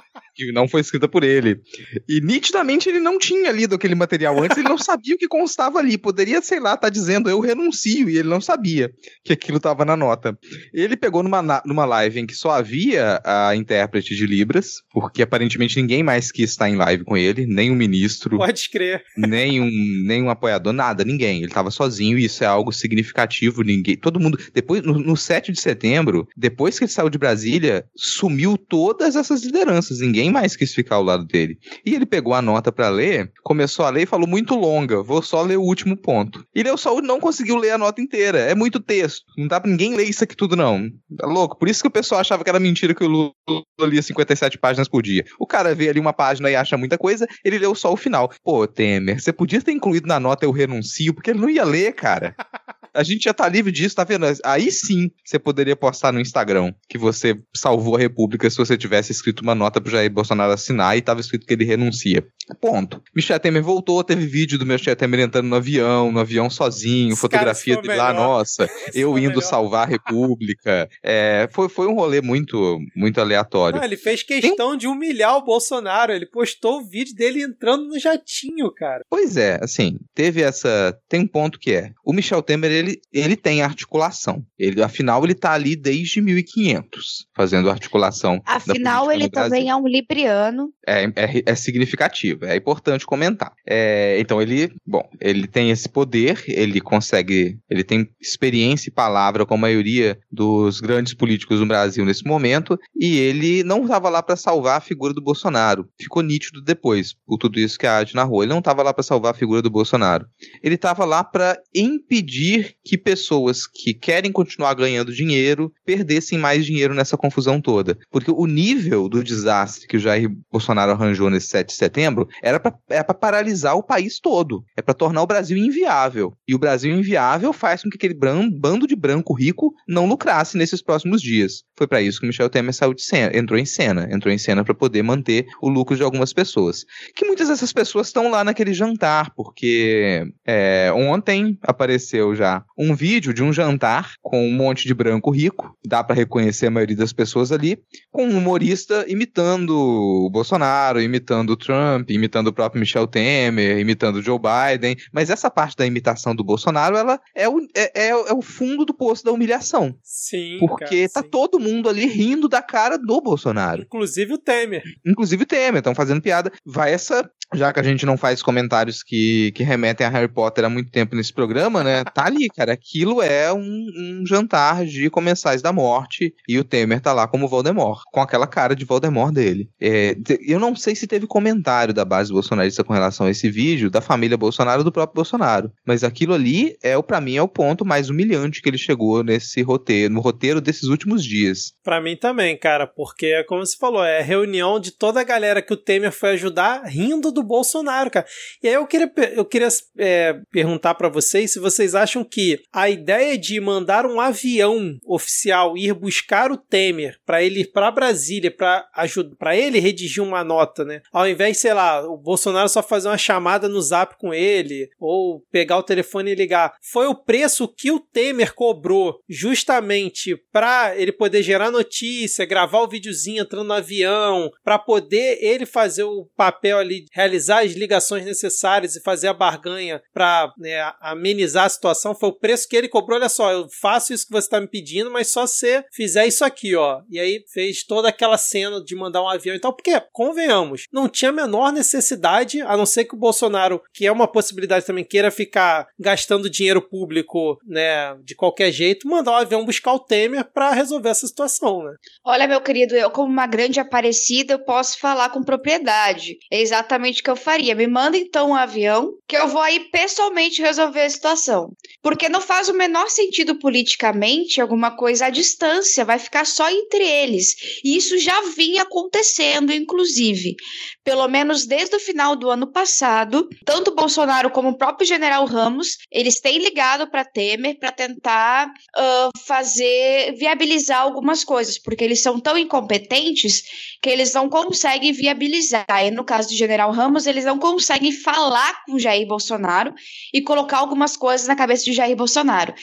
que não foi escrita por ele. E nitidamente ele não tinha lido aquele material antes, ele não sabia o que constava ali. Poderia, sei lá, estar tá dizendo eu renuncio e ele não sabia que aquilo estava na nota. Ele pegou numa, numa live em que só havia a intérprete de Libras, porque aparentemente ninguém mais quis estar em live com ele, nem o um ministro. Pode crer. Nem um, nem um apoiador, nada, ninguém. Ele estava sozinho e isso é algo significativo. Ninguém, todo mundo. Depois, no, no 7 de setembro, depois que ele saiu de Brasília, sumiu todas essas lideranças. Ninguém mais quis ficar ao lado dele. E ele pegou a nota para ler, começou a ler e falou muito longa. Vou só ler o último ponto. E só não conseguiu ler a nota inteira. É muito texto. Não dá pra ninguém ler isso aqui tudo, não. Tá louco? Por isso que o pessoal achava que era mentira que o Lula lia 57 páginas por dia. O cara vê ali uma página e acha muita coisa, ele leu só o final. Pô, Temer, você podia ter incluído na nota eu renuncio, porque ele não ia ler, cara. A gente já tá livre disso, tá vendo? Aí sim você poderia postar no Instagram que você salvou a República se você tivesse escrito uma nota pro Jair Bolsonaro assinar e tava escrito que ele renuncia. Ponto. Michel Temer voltou, teve vídeo do Michel Temer entrando no avião, no avião sozinho, Esse fotografia dele lá, nossa, eu indo melhor. salvar a República. É, foi, foi um rolê muito, muito aleatório. Não, ele fez questão Tem... de humilhar o Bolsonaro, ele postou o vídeo dele entrando no jatinho, cara. Pois é, assim, teve essa. Tem um ponto que é: o Michel Temer ele, ele tem articulação. Ele, afinal, ele tá ali desde 1500 fazendo articulação. Afinal, ele também é um libriano. É, é, é significativo, é importante comentar. É, então, ele, bom, ele tem esse poder, ele consegue, ele tem experiência e palavra com a maioria dos grandes políticos no Brasil nesse momento, e ele não estava lá para salvar a figura do Bolsonaro. Ficou nítido depois, por tudo isso que a Adi narrou. Ele não estava lá para salvar a figura do Bolsonaro. Ele estava lá para impedir que pessoas que querem continuar ganhando dinheiro perdessem mais dinheiro nessa confusão toda. Porque o nível do desastre que o Jair Bolsonaro arranjou nesse 7 de setembro era para paralisar o país todo. É para tornar o Brasil inviável. E o Brasil inviável faz com que aquele bando de branco rico não lucrasse nesses próximos dias. Foi para isso que o Michel Temer saiu de cena, entrou em cena. Entrou em cena para poder manter o lucro de algumas pessoas. Que muitas dessas pessoas estão lá naquele jantar, porque é, ontem apareceu já um vídeo de um jantar com um monte de branco rico, dá para reconhecer a maioria das pessoas ali, com um humorista imitando o Bolsonaro, imitando o Trump, imitando o próprio Michel Temer, imitando o Joe Biden, mas essa parte da imitação do Bolsonaro, ela é o, é, é, é o fundo do poço da humilhação. Sim. Porque cara, tá sim. todo mundo ali rindo da cara do Bolsonaro. Inclusive o Temer. Inclusive o Temer, estão fazendo piada. Vai essa já que a gente não faz comentários que, que remetem a Harry Potter há muito tempo nesse programa, né? Tá ali, cara. Aquilo é um, um, jantar de comensais da morte e o Temer tá lá como Voldemort, com aquela cara de Voldemort dele. É, eu não sei se teve comentário da base bolsonarista com relação a esse vídeo, da família Bolsonaro do próprio Bolsonaro. Mas aquilo ali, é o para mim, é o ponto mais humilhante que ele chegou nesse roteiro, no roteiro desses últimos dias. Para mim também, cara, porque, é como você falou, é reunião de toda a galera que o Temer foi ajudar rindo do do Bolsonaro, cara. E aí eu queria, eu queria é, perguntar para vocês se vocês acham que a ideia de mandar um avião oficial ir buscar o Temer para ele ir para Brasília para ajudar, para ele redigir uma nota, né? Ao invés, sei lá, o Bolsonaro só fazer uma chamada no Zap com ele ou pegar o telefone e ligar, foi o preço que o Temer cobrou justamente para ele poder gerar notícia, gravar o videozinho entrando no avião, para poder ele fazer o papel ali realizar as ligações necessárias e fazer a barganha para né, amenizar a situação foi o preço que ele cobrou. Olha só, eu faço isso que você está me pedindo, mas só se fizer isso aqui, ó. E aí fez toda aquela cena de mandar um avião e tal, porque, convenhamos, não tinha a menor necessidade, a não ser que o Bolsonaro, que é uma possibilidade também, queira ficar gastando dinheiro público, né, de qualquer jeito, mandar um avião buscar o Temer para resolver essa situação, né? Olha, meu querido, eu como uma grande aparecida, eu posso falar com propriedade. É exatamente política eu faria. Me manda então um avião que eu vou aí pessoalmente resolver a situação. Porque não faz o menor sentido politicamente alguma coisa à distância, vai ficar só entre eles. E isso já vinha acontecendo, inclusive. Pelo menos desde o final do ano passado, tanto Bolsonaro como o próprio general Ramos, eles têm ligado para Temer para tentar uh, fazer, viabilizar algumas coisas, porque eles são tão incompetentes que eles não conseguem viabilizar. E no caso do general Ramos, eles não conseguem falar com Jair Bolsonaro e colocar algumas coisas na cabeça de Jair Bolsonaro.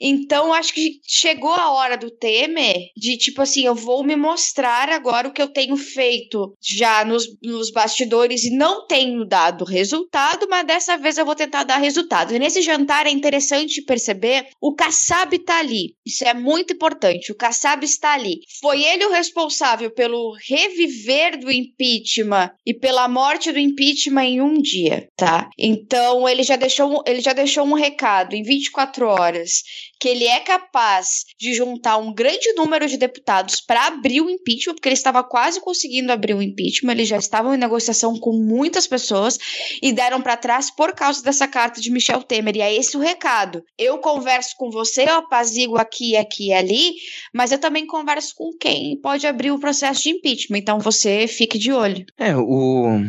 Então, acho que chegou a hora do Temer de, tipo assim, eu vou me mostrar agora o que eu tenho feito já nos, nos bastidores e não tenho dado resultado, mas dessa vez eu vou tentar dar resultado. E nesse jantar é interessante perceber o Kassab tá ali. Isso é muito importante. O Kassab está ali. Foi ele o responsável pelo reviver do impeachment e pela morte do impeachment em um dia, tá? Então, ele já deixou, ele já deixou um recado em 24 horas que ele é capaz de juntar um grande número de deputados para abrir o impeachment, porque ele estava quase conseguindo abrir o impeachment, eles já estavam em negociação com muitas pessoas e deram para trás por causa dessa carta de Michel Temer. E é esse o recado. Eu converso com você, eu apazigo aqui, aqui e ali, mas eu também converso com quem pode abrir o processo de impeachment. Então você fique de olho. É, o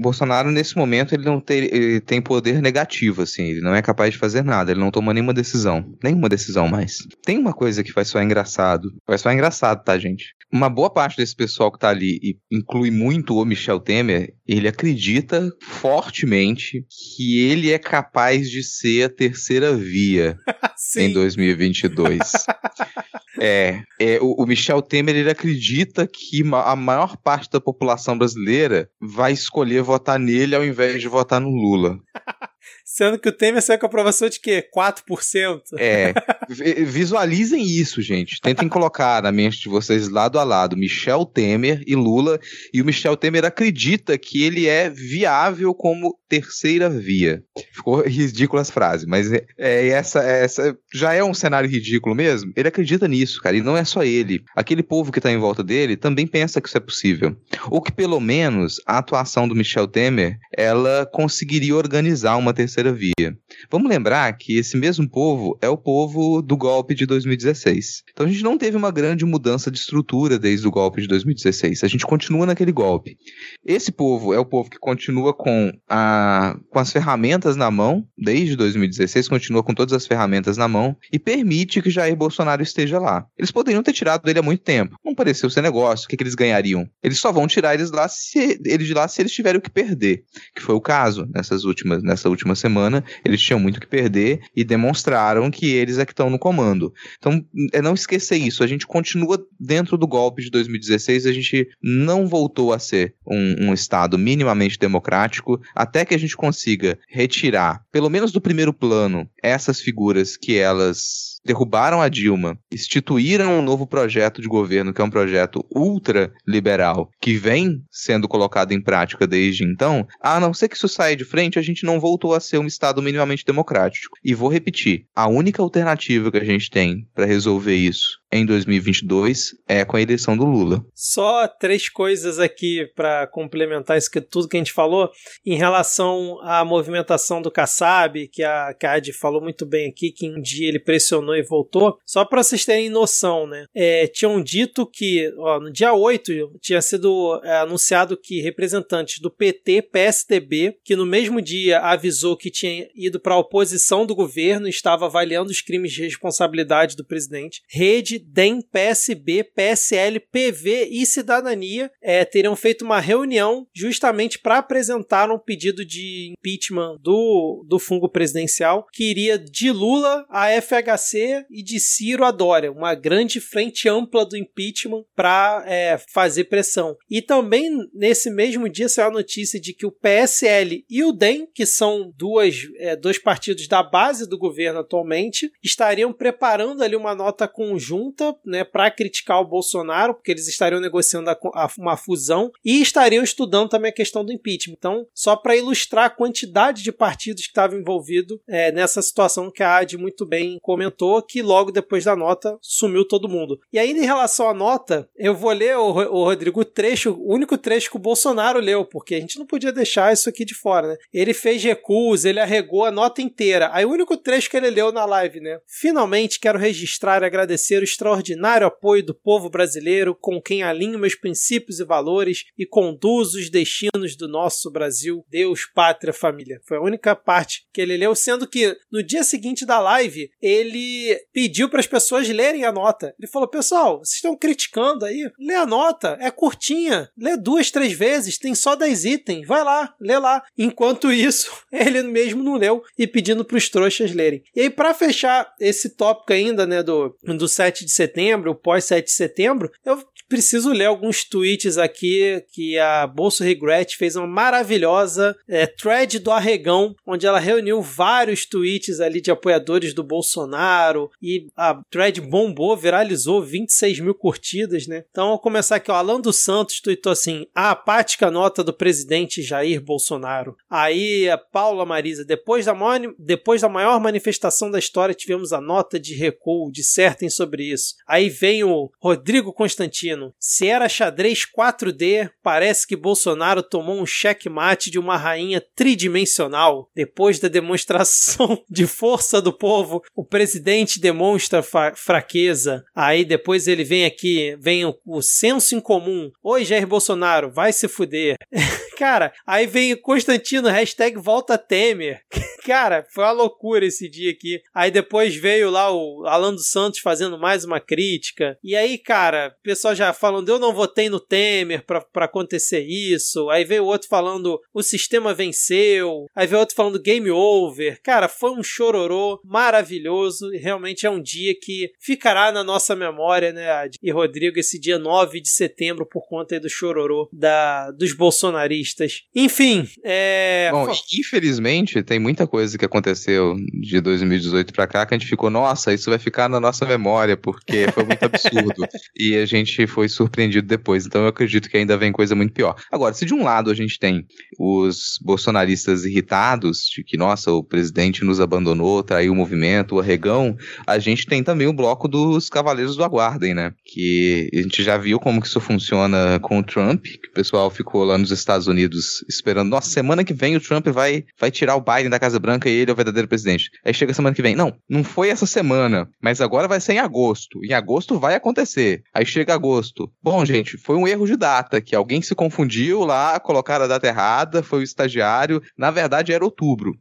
Bolsonaro, nesse momento, ele não tem, ele tem poder negativo, assim, ele não é capaz de fazer nada, ele não toma nenhuma decisão. Nenhuma decisão mais. Tem uma coisa que vai soar engraçado. Vai soar engraçado, tá, gente? Uma boa parte desse pessoal que tá ali, e inclui muito o Michel Temer, ele acredita fortemente que ele é capaz de ser a terceira via em 2022. É, é o, o, Michel Temer ele acredita que a maior parte da população brasileira vai escolher votar nele ao invés de votar no Lula. Sendo que o Temer saiu com a aprovação de quê? 4%? É. Visualizem isso, gente. Tentem colocar na mente de vocês lado a lado Michel Temer e Lula. E o Michel Temer acredita que ele é viável como terceira via. Ficou ridícula as frases, mas é, é, essa, essa já é um cenário ridículo mesmo. Ele acredita nisso, cara. E não é só ele. Aquele povo que está em volta dele também pensa que isso é possível. Ou que pelo menos a atuação do Michel Temer ela conseguiria organizar uma terceira via. Vamos lembrar que esse mesmo povo é o povo do golpe de 2016. Então a gente não teve uma grande mudança de estrutura desde o golpe de 2016. A gente continua naquele golpe. Esse povo é o povo que continua com, a, com as ferramentas na mão, desde 2016, continua com todas as ferramentas na mão e permite que Jair Bolsonaro esteja lá. Eles poderiam ter tirado ele há muito tempo. Não pareceu ser negócio. O que, que eles ganhariam? Eles só vão tirar eles, lá se, eles de lá se eles tiverem o que perder. Que foi o caso nessas últimas, nessa última semana. Eles tinham muito o que perder e demonstraram que eles é que estão no comando. Então, é não esquecer isso. A gente continua dentro do golpe de 2016, a gente não voltou a ser um, um Estado minimamente democrático até que a gente consiga retirar, pelo menos do primeiro plano, essas figuras que elas derrubaram a Dilma, instituíram um novo projeto de governo, que é um projeto ultra-liberal, que vem sendo colocado em prática desde então, a não ser que isso saia de frente, a gente não voltou a ser um Estado minimamente democrático. E vou repetir: a única alternativa que a gente tem para resolver isso em 2022 é com a eleição do Lula. Só três coisas aqui para complementar isso que tudo que a gente falou em relação à movimentação do Kassab, que a Cad falou muito bem aqui, que um dia ele pressionou e voltou. Só para vocês terem noção, né? É, tinham dito que ó, no dia 8 tinha sido é, anunciado que representantes do PT, PSDB, que no mesmo dia avisou que tinha ido para a oposição do governo estava avaliando os crimes de responsabilidade do presidente, Rede DEM, PSB, PSL, PV e Cidadania é, teriam feito uma reunião justamente para apresentar um pedido de impeachment do, do fungo presidencial que iria de Lula a FHC e de Ciro a Dória, uma grande frente ampla do impeachment para é, fazer pressão. E também nesse mesmo dia saiu a notícia de que o PSL e o DEM, que são duas, é, dois partidos da base do governo atualmente, estariam preparando ali uma nota conjunta junta, né, para criticar o Bolsonaro, porque eles estariam negociando a, a, uma fusão e estariam estudando também a questão do impeachment. Então, só para ilustrar a quantidade de partidos que estavam envolvidos é, nessa situação que a AD muito bem comentou, que logo depois da nota sumiu todo mundo. E ainda em relação à nota, eu vou ler, o, o Rodrigo, o trecho, o único trecho que o Bolsonaro leu, porque a gente não podia deixar isso aqui de fora, né? Ele fez recuos, ele arregou a nota inteira. Aí o único trecho que ele leu na live, né? Finalmente quero registrar e agradecer o extraordinário apoio do povo brasileiro com quem alinho meus princípios e valores e conduzo os destinos do nosso Brasil, Deus, pátria, família. Foi a única parte que ele leu, sendo que no dia seguinte da live ele pediu para as pessoas lerem a nota. Ele falou: pessoal, vocês estão criticando aí? Lê a nota, é curtinha, lê duas, três vezes, tem só 10 itens, vai lá, lê lá. Enquanto isso, ele mesmo não leu e pedindo para os trouxas lerem. E aí, para fechar esse tópico ainda, né, do, do 7 de setembro, o pós 7 de setembro, eu preciso ler alguns tweets aqui que a Bolso Regret fez uma maravilhosa é, thread do Arregão, onde ela reuniu vários tweets ali de apoiadores do Bolsonaro e a thread bombou, viralizou 26 mil curtidas, né? Então, vou começar aqui, ó. Alan dos Santos tweetou assim: a apática nota do presidente Jair Bolsonaro. Aí, a Paula Marisa, depois da, maior, depois da maior manifestação da história, tivemos a nota de recuo, dissertem sobre isso. Aí vem o Rodrigo Constantino. Se era xadrez 4D, parece que Bolsonaro tomou um checkmate de uma rainha tridimensional. Depois da demonstração de força do povo, o presidente demonstra fraqueza. Aí depois ele vem aqui, vem o, o senso em comum. Oi, Jair Bolsonaro, vai se fuder. Cara, aí vem Constantino, hashtag volta Temer. Cara, foi uma loucura esse dia aqui. Aí depois veio lá o Alan dos Santos fazendo mais uma crítica. E aí, cara, o pessoal já falando, eu não votei no Temer pra, pra acontecer isso. Aí veio outro falando, o sistema venceu. Aí veio outro falando game over. Cara, foi um chororô maravilhoso. E realmente é um dia que ficará na nossa memória, né, Ad? E Rodrigo, esse dia 9 de setembro, por conta do chororô da, dos bolsonaristas. Enfim, é. Bom, infelizmente, tem muita coisa que aconteceu de 2018 para cá que a gente ficou, nossa, isso vai ficar na nossa memória, porque foi muito absurdo. e a gente foi surpreendido depois. Então eu acredito que ainda vem coisa muito pior. Agora, se de um lado a gente tem os bolsonaristas irritados de que, nossa, o presidente nos abandonou, traiu o movimento, o arregão, a gente tem também o bloco dos cavaleiros do aguardem, né? Que a gente já viu como que isso funciona com o Trump, que o pessoal ficou lá nos Estados Unidos esperando, nossa, semana que vem o Trump vai, vai tirar o Biden da Casa Branca e ele é o verdadeiro presidente. Aí chega semana que vem. Não, não foi essa semana, mas agora vai ser em agosto. Em agosto vai acontecer. Aí chega agosto. Bom, gente, foi um erro de data, que alguém se confundiu lá, colocaram a data errada, foi o estagiário. Na verdade era outubro.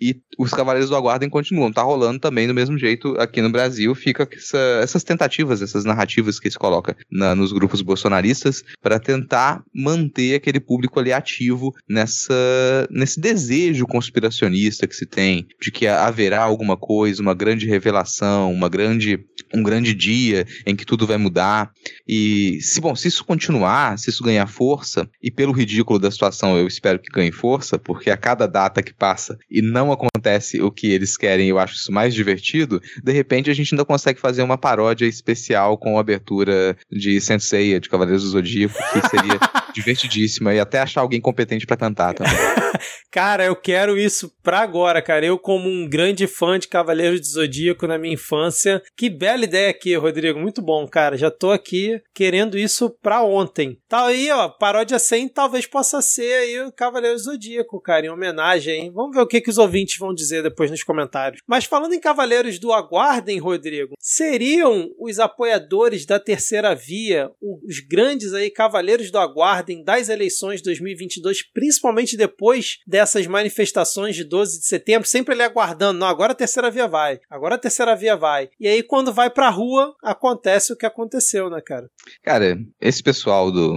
e os Cavaleiros do Aguardem continuam. Tá rolando também do mesmo jeito aqui no Brasil. Fica essa, essas tentativas, essas narrativas que se coloca na, nos grupos bolsonaristas para tentar manter aquele público ali ativo nessa, nesse desejo conspiracionista que se tem de que haverá alguma coisa, uma grande revelação, uma grande, um grande dia em que tudo vai mudar. E se bom, se isso continuar, se isso ganhar força, e pelo ridículo da situação eu espero que ganhe força, porque a cada data que passa e não acontece o que eles querem, eu acho isso mais divertido, de repente a gente ainda consegue fazer uma paródia especial com a abertura de Senseiya, de Cavaleiros do Zodíaco, que seria divertidíssima, e até achar alguém competente para cantar também. cara, eu quero isso pra agora, cara. Eu, como um grande fã de Cavaleiros do Zodíaco na minha infância, que bela ideia aqui, Rodrigo. Muito bom, cara. Já tô aqui querendo isso pra ontem. Tá aí, ó, paródia 100 talvez possa ser aí o Cavaleiros do Zodíaco, cara, em homenagem, hein? Vamos ver o que, que os ouvintes vão dizer depois nos comentários. Mas falando em Cavaleiros do Aguardem, Rodrigo, seriam os apoiadores da Terceira Via, os grandes aí Cavaleiros do Aguardem das eleições de 2022, principalmente depois dessas manifestações de 12 de setembro, sempre ele aguardando, não, agora a Terceira Via vai, agora a Terceira Via vai. E aí quando vai pra rua, acontece o que aconteceu, né, cara? Cara, esse pessoal do...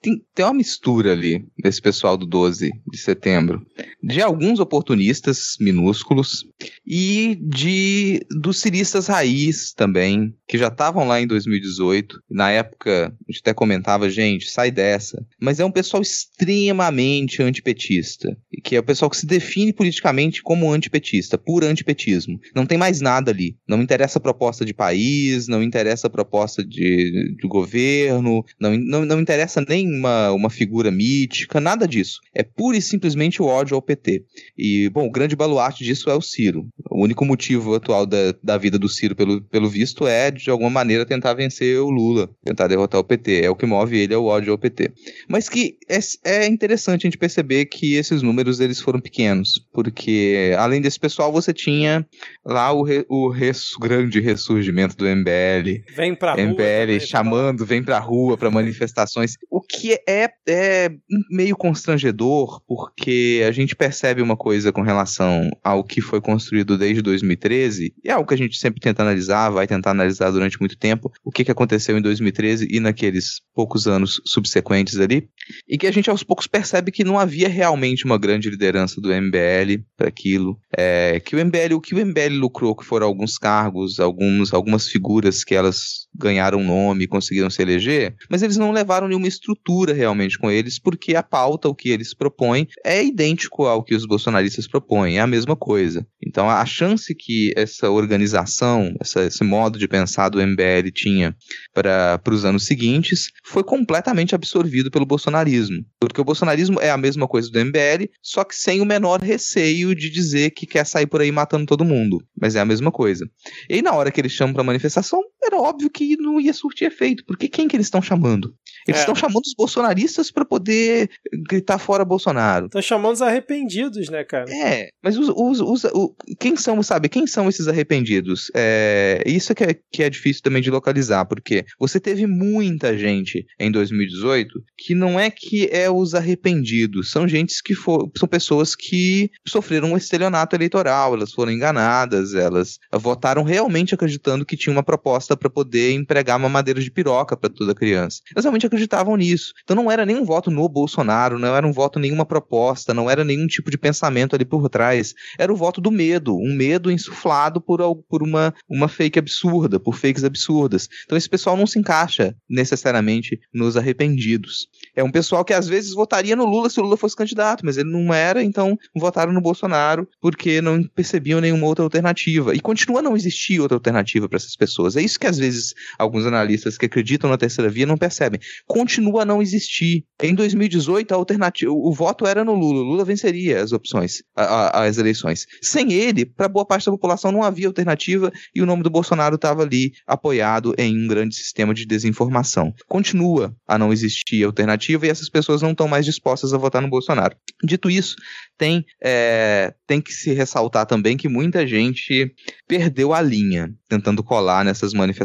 Tem, tem uma mistura ali, desse pessoal do 12 de setembro, de alguns oportunistas minúsculos e de dos ciristas raiz também, que já estavam lá em 2018. Na época, a gente até comentava, gente, sai dessa. Mas é um pessoal extremamente antipetista. Que é o pessoal que se define politicamente como antipetista, por antipetismo. Não tem mais nada ali. Não interessa a proposta de país, não interessa a proposta de, de governo, não, não, não interessa nem uma, uma figura mítica, nada disso. É pura e simplesmente o ódio ao PT. E, bom, o grande baluarte disso é o Ciro. O único motivo atual da, da vida do Ciro, pelo, pelo visto, é, de alguma maneira, tentar vencer o Lula, tentar derrotar o PT. É o que move ele, é o ódio ao PT. Mas que é, é interessante a gente perceber que esses números eles foram pequenos, porque além desse pessoal, você tinha lá o, re, o res, grande ressurgimento do MBL. Vem pra MBL rua. também, chamando, vem pra rua para manifestações. O que é, é meio constrangedor, porque a gente percebe uma coisa com relação ao que foi construído desde 2013, e é algo que a gente sempre tenta analisar, vai tentar analisar durante muito tempo, o que, que aconteceu em 2013 e naqueles poucos anos subsequentes ali, e que a gente aos poucos percebe que não havia realmente uma grande liderança do MBL para aquilo, é, que o MBL, o que o MBL lucrou, que foram alguns cargos, alguns, algumas figuras que elas ganharam nome, conseguiram se eleger, mas eles não levaram nenhuma estrutura realmente com eles, porque a pauta, o que eles propõem, é idêntico ao que os bolsonaristas propõem, é a mesma coisa. Então a chance que essa organização, essa, esse modo de pensar do MBL tinha para os anos seguintes foi completamente absorvido pelo bolsonarismo. Porque o bolsonarismo é a mesma coisa do MBL, só que sem o menor receio de dizer que quer sair por aí matando todo mundo. Mas é a mesma coisa. E na hora que eles chamam para manifestação, era óbvio que não ia surtir efeito. Porque quem que eles estão chamando? Eles É. estão chamando os bolsonaristas para poder gritar fora Bolsonaro. Estão chamando os arrependidos, né, cara? É, mas os, os, os- o- quem são, sabe, quem são esses arrependidos? É, isso que é, que é difícil também de localizar, porque você teve muita gente em 2018 que não é que é os arrependidos, são gentes que for, são pessoas que sofreram um estelionato eleitoral, elas foram enganadas, elas votaram realmente acreditando que tinha uma proposta para poder empregar mamadeira de piroca para toda criança. Elas realmente acreditavam nisso. Então não era nenhum voto no Bolsonaro, não era um voto nenhuma proposta, não era nenhum tipo de pensamento ali por trás. Era o voto do medo, um medo insuflado por, por uma, uma fake absurda, por fakes absurdas. Então esse pessoal não se encaixa necessariamente nos arrependidos. É um pessoal que às vezes votaria no Lula se o Lula fosse candidato, mas ele não era, então votaram no Bolsonaro porque não percebiam nenhuma outra alternativa. E continua a não existir outra alternativa para essas pessoas. É isso que às vezes alguns analistas que acreditam na terceira via não percebem. Continua a não existir. Em 2018, a alternativa, o voto era no Lula. Lula venceria as opções, a- a- as eleições. Sem ele, para boa parte da população não havia alternativa e o nome do Bolsonaro estava ali apoiado em um grande sistema de desinformação. Continua a não existir alternativa e essas pessoas não estão mais dispostas a votar no Bolsonaro. Dito isso, tem, é, tem que se ressaltar também que muita gente perdeu a linha tentando colar nessas manifestações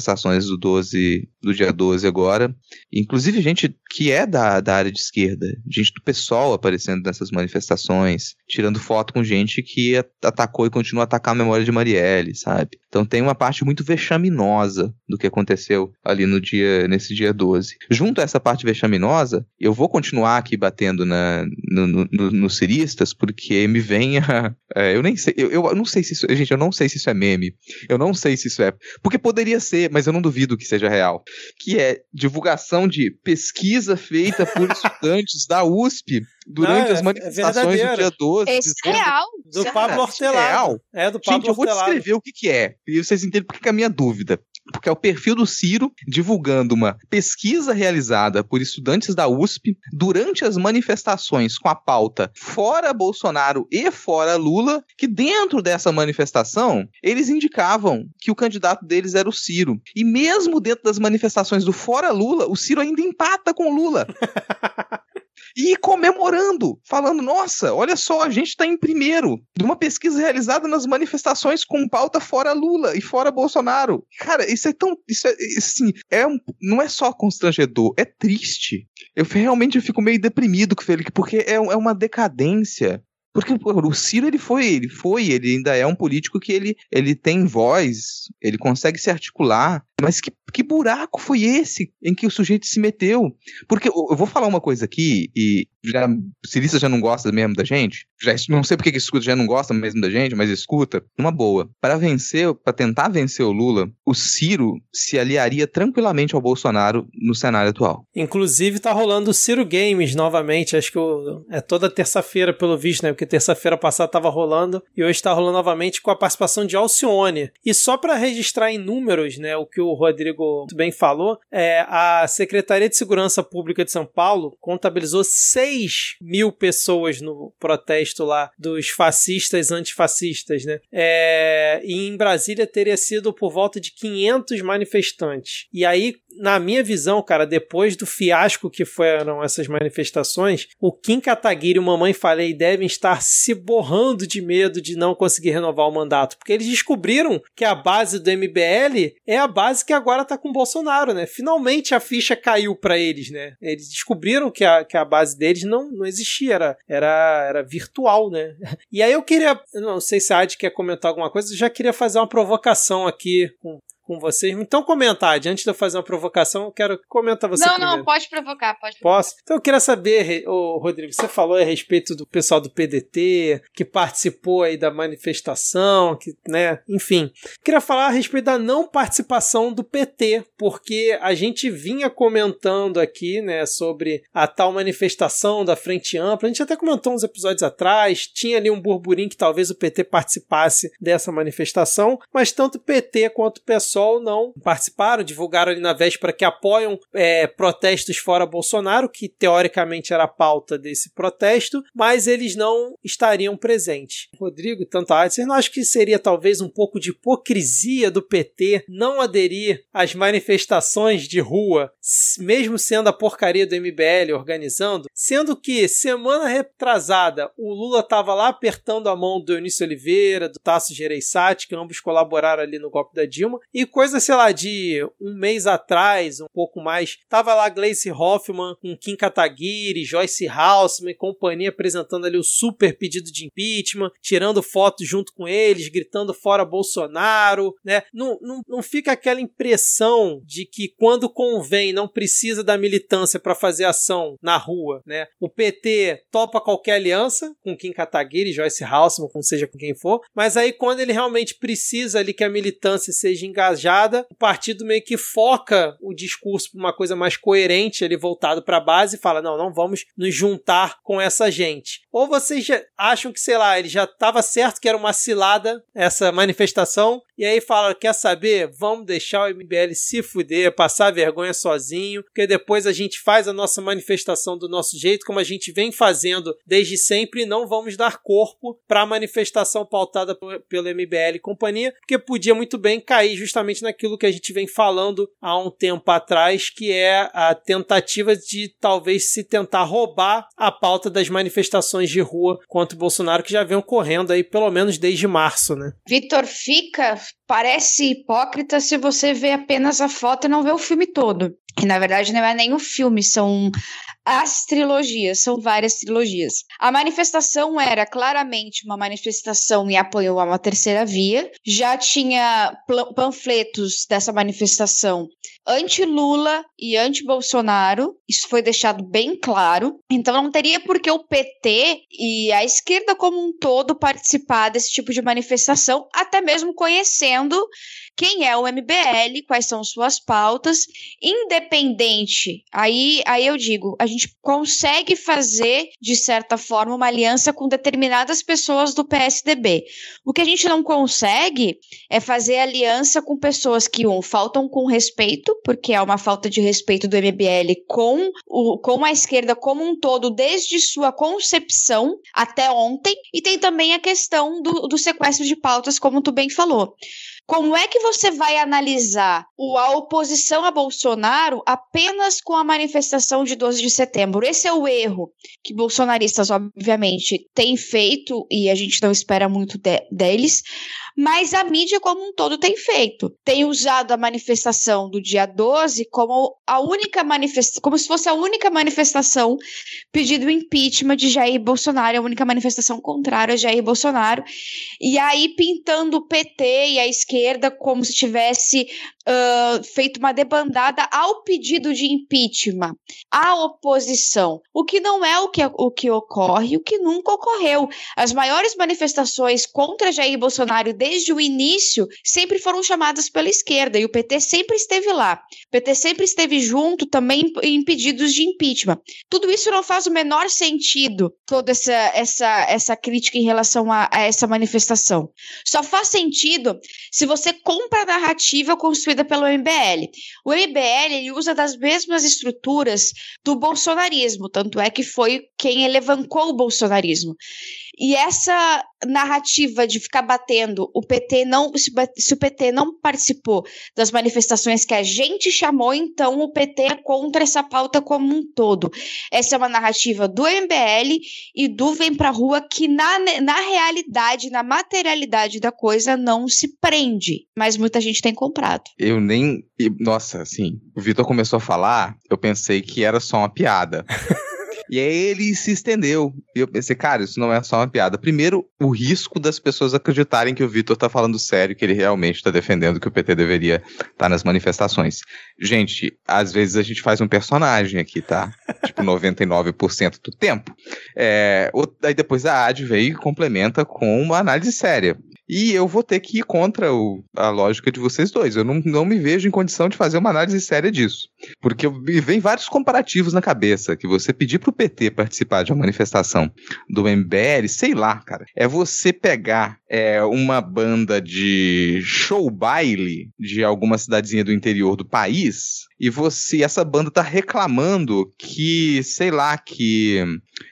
do 12, do dia 12 agora. Inclusive gente que é da, da área de esquerda, gente do PSOL aparecendo nessas manifestações, tirando foto com gente que atacou e continua a atacar a memória de Marielle, sabe? Então tem uma parte muito vexaminosa do que aconteceu ali no dia, nesse dia 12. Junto a essa parte vexaminosa, eu vou continuar aqui batendo na, no, no, no- nos ciristas, porque me vem a. é, eu nem sei, eu, eu não sei se isso. Gente, eu não sei se isso é meme. Eu não sei se isso é. Porque poderia ser, mas eu não duvido que seja real. Que é divulgação de pesquisa feita por estudantes da USP durante Não, é- as é manifestações do verdadeiro. dia 12. Esse é real. Do Pablo é Hortelado. real? É, do Pablo Gente, eu vou descrever o que, que é. E vocês entendem por que que é a minha dúvida. Porque é o perfil do Ciro divulgando uma pesquisa realizada por estudantes da USP durante as manifestações com a pauta fora Bolsonaro e fora Lula, que dentro dessa manifestação eles indicavam que o candidato deles era o Ciro. E mesmo dentro das manifestações do fora Lula, o Ciro ainda empata com Lula. E comemorando, falando: nossa, olha só, a gente está em primeiro de uma pesquisa realizada nas manifestações com pauta fora Lula e fora Bolsonaro. Cara, isso é tão. Isso é assim, é um, não é só constrangedor, é triste. Eu realmente eu fico meio deprimido com ele, porque é, é uma decadência. Porque pô, o Ciro ele foi, ele foi, ele ainda é um político que ele, ele tem voz, ele consegue se articular, mas que, que buraco foi esse em que o sujeito se meteu? Porque eu vou falar uma coisa aqui, e já, Cirista já não gosta mesmo da gente, já, não sei porque que escuta, já não gosta mesmo da gente, mas escuta, numa boa. Para vencer, para tentar vencer o Lula, o Ciro se aliaria tranquilamente ao Bolsonaro no cenário atual. Inclusive tá rolando o Ciro Games novamente, acho que é toda terça-feira, pelo visto, né? que terça-feira passada estava rolando e hoje está rolando novamente com a participação de Alcione. E só para registrar em números, né, o que o Rodrigo muito bem falou, é, a Secretaria de Segurança Pública de São Paulo contabilizou 6 mil pessoas no protesto lá dos fascistas antifascistas, né? É, e em Brasília teria sido por volta de 500 manifestantes. E aí na minha visão, cara, depois do fiasco que foram essas manifestações, o Kim Kataguiri e o Mamãe Falei devem estar se borrando de medo de não conseguir renovar o mandato, porque eles descobriram que a base do MBL é a base que agora tá com Bolsonaro, né? Finalmente a ficha caiu para eles, né? Eles descobriram que a, que a base deles não, não existia, era, era, era virtual, né? E aí eu queria, não sei se a Adi quer comentar alguma coisa, eu já queria fazer uma provocação aqui com, com vocês. Então, comentar, antes de eu fazer uma provocação, eu quero comentar você Não, primeiro. não, pode provocar, pode provocar. Posso? Então, eu queria saber, ô, Rodrigo, você falou a respeito do pessoal do PDT, que participou aí da manifestação, que, né, enfim. Queria falar a respeito da não participação do PT, porque a gente vinha comentando aqui, né, sobre a tal manifestação da Frente Ampla. A gente até comentou uns episódios atrás, tinha ali um burburinho que talvez o PT participasse dessa manifestação, mas tanto o PT quanto o PSOL PSOL não participaram, divulgaram ali na véspera que apoiam é, protestos fora Bolsonaro, que teoricamente era a pauta desse protesto, mas eles não estariam presentes. Rodrigo, tanto a você não acha que seria talvez um pouco de hipocrisia do PT não aderir às manifestações de rua, mesmo sendo a porcaria do MBL organizando, sendo que semana retrasada o Lula estava lá apertando a mão do Eunício Oliveira, do Tasso Gereissati, que ambos colaboraram ali no golpe da Dilma, e coisa, sei lá, de um mês atrás, um pouco mais, tava lá Gleice Hoffman com Kim Kataguiri, Joyce Haussmann e companhia apresentando ali o super pedido de impeachment, tirando fotos junto com eles, gritando fora Bolsonaro, né? Não, não, não fica aquela impressão de que quando convém não precisa da militância para fazer ação na rua, né? O PT topa qualquer aliança com Kim Kataguiri, Joyce Haussmann, com seja com quem for, mas aí quando ele realmente precisa ali que a militância seja engajada engajada, o partido meio que foca o discurso para uma coisa mais coerente, ele voltado para a base e fala: não, não vamos nos juntar com essa gente. Ou vocês acham que, sei lá, ele já estava certo que era uma cilada essa manifestação, e aí fala: quer saber? Vamos deixar o MBL se fuder, passar vergonha sozinho, porque depois a gente faz a nossa manifestação do nosso jeito, como a gente vem fazendo desde sempre, e não vamos dar corpo para a manifestação pautada pelo MBL e companhia, porque podia muito bem cair justamente naquilo que a gente vem falando há um tempo atrás, que é a tentativa de talvez se tentar roubar a pauta das manifestações de rua contra o Bolsonaro, que já vem ocorrendo aí pelo menos desde março, né? Vitor, fica, parece hipócrita se você vê apenas a foto e não vê o filme todo. E na verdade não é nem o filme, são as trilogias, são várias trilogias. A manifestação era claramente uma manifestação em apoio a uma terceira via. Já tinha panfletos dessa manifestação anti-Lula e anti-Bolsonaro. Isso foi deixado bem claro. Então não teria por que o PT e a esquerda como um todo participar desse tipo de manifestação, até mesmo conhecendo quem é o MBL, quais são suas pautas, independente. Aí, aí eu digo, a gente consegue fazer, de certa forma, uma aliança com determinadas pessoas do PSDB. O que a gente não consegue é fazer aliança com pessoas que, um, faltam com respeito, porque é uma falta de respeito do MBL com, o, com a esquerda como um todo, desde sua concepção até ontem, e tem também a questão do, do sequestro de pautas, como tu bem falou. Como é que você vai analisar a oposição a Bolsonaro apenas com a manifestação de 12 de setembro? Esse é o erro que bolsonaristas, obviamente, têm feito e a gente não espera muito de deles, mas a mídia como um todo tem feito. Tem usado a manifestação do dia 12 como a única manifestação, como se fosse a única manifestação pedindo impeachment de Jair Bolsonaro, a única manifestação contrária a Jair Bolsonaro, e aí pintando o PT e a esquerda como se tivesse uh, feito uma debandada ao pedido de impeachment, à oposição, o que não é o que, o que ocorre, o que nunca ocorreu. As maiores manifestações contra Jair Bolsonaro desde o início, sempre foram chamadas pela esquerda e o PT sempre esteve lá. O PT sempre esteve junto também em pedidos de impeachment. Tudo isso não faz o menor sentido, toda essa, essa, essa crítica em relação a, a essa manifestação. Só faz sentido se você compra a narrativa construída pelo MBL. O MBL ele usa das mesmas estruturas do bolsonarismo, tanto é que foi quem elevancou o bolsonarismo. E essa narrativa de ficar batendo o PT não se, se, o PT não participou das manifestações que a gente chamou, então o PT é contra essa pauta como um todo. Essa é uma narrativa do MBL e do Vem Pra Rua que na, na realidade, na materialidade da coisa não se prende, mas muita gente tem comprado. Eu nem, nossa, assim, o Vitor começou a falar, eu pensei que era só uma piada. E aí ele se estendeu. E eu pensei, cara, isso não é só uma piada. Primeiro, o risco das pessoas acreditarem que o Vitor tá falando sério, que ele realmente tá defendendo que o PT deveria estar tá nas manifestações. Gente, às vezes a gente faz um personagem aqui, tá? tipo, 99% do tempo. É, aí depois a AD veio e complementa com uma análise séria. E eu vou ter que ir contra o, a lógica de vocês dois. Eu não, não me vejo em condição de fazer uma análise séria disso. Porque me vem vários comparativos na cabeça. Que você pedir pro PT participar de uma manifestação do MBL, sei lá, cara. É você pegar é, uma banda de show baile de alguma cidadezinha do interior do país e você essa banda tá reclamando que, sei lá, que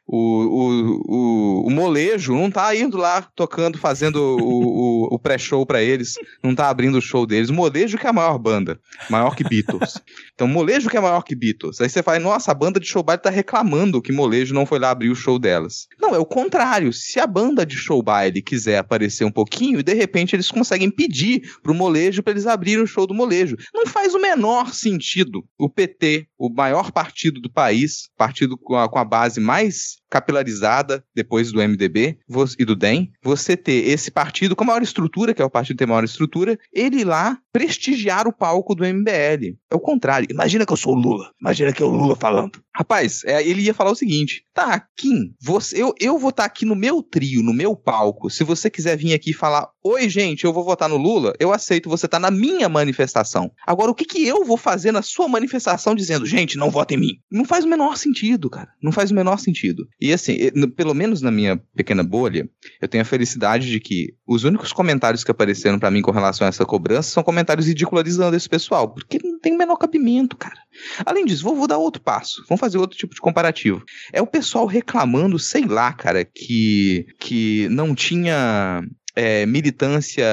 o, o, o, o molejo não tá indo lá tocando, fazendo o, o, o pré-show para eles, não tá abrindo o show deles. O molejo que é a maior banda, maior que Beatles. Então, molejo que é maior que Beatles. Aí você fala, nossa, a banda de show baile tá reclamando que molejo não foi lá abrir o show delas. Não, é o contrário. Se a banda de show baile quiser aparecer um pouquinho, de repente eles conseguem pedir pro molejo para eles abrirem o show do molejo. Não faz o menor sentido sentido o PT, o maior partido do país, partido com a, com a base mais capilarizada depois do MDB e do DEM, você ter esse partido com a maior estrutura, que é o partido que tem maior estrutura, ele lá prestigiar o palco do MBL. É o contrário. Imagina que eu sou o Lula. Imagina que é o Lula falando. Rapaz, é, ele ia falar o seguinte: tá, Kim, você, eu, eu vou estar tá aqui no meu trio, no meu palco. Se você quiser vir aqui falar, oi, gente, eu vou votar no Lula, eu aceito você tá na minha manifestação. Agora, o que, que eu vou fazer na sua manifestação dizendo, gente, não vota em mim? Não faz o menor sentido, cara. Não faz o menor sentido. E assim, pelo menos na minha pequena bolha, eu tenho a felicidade de que os únicos comentários que apareceram para mim com relação a essa cobrança são comentários ridicularizando esse pessoal, porque não tem o menor cabimento, cara. Além disso, vou, vou dar outro passo. Vamos fazer outro tipo de comparativo. É o pessoal reclamando, sei lá, cara, que, que não tinha é, militância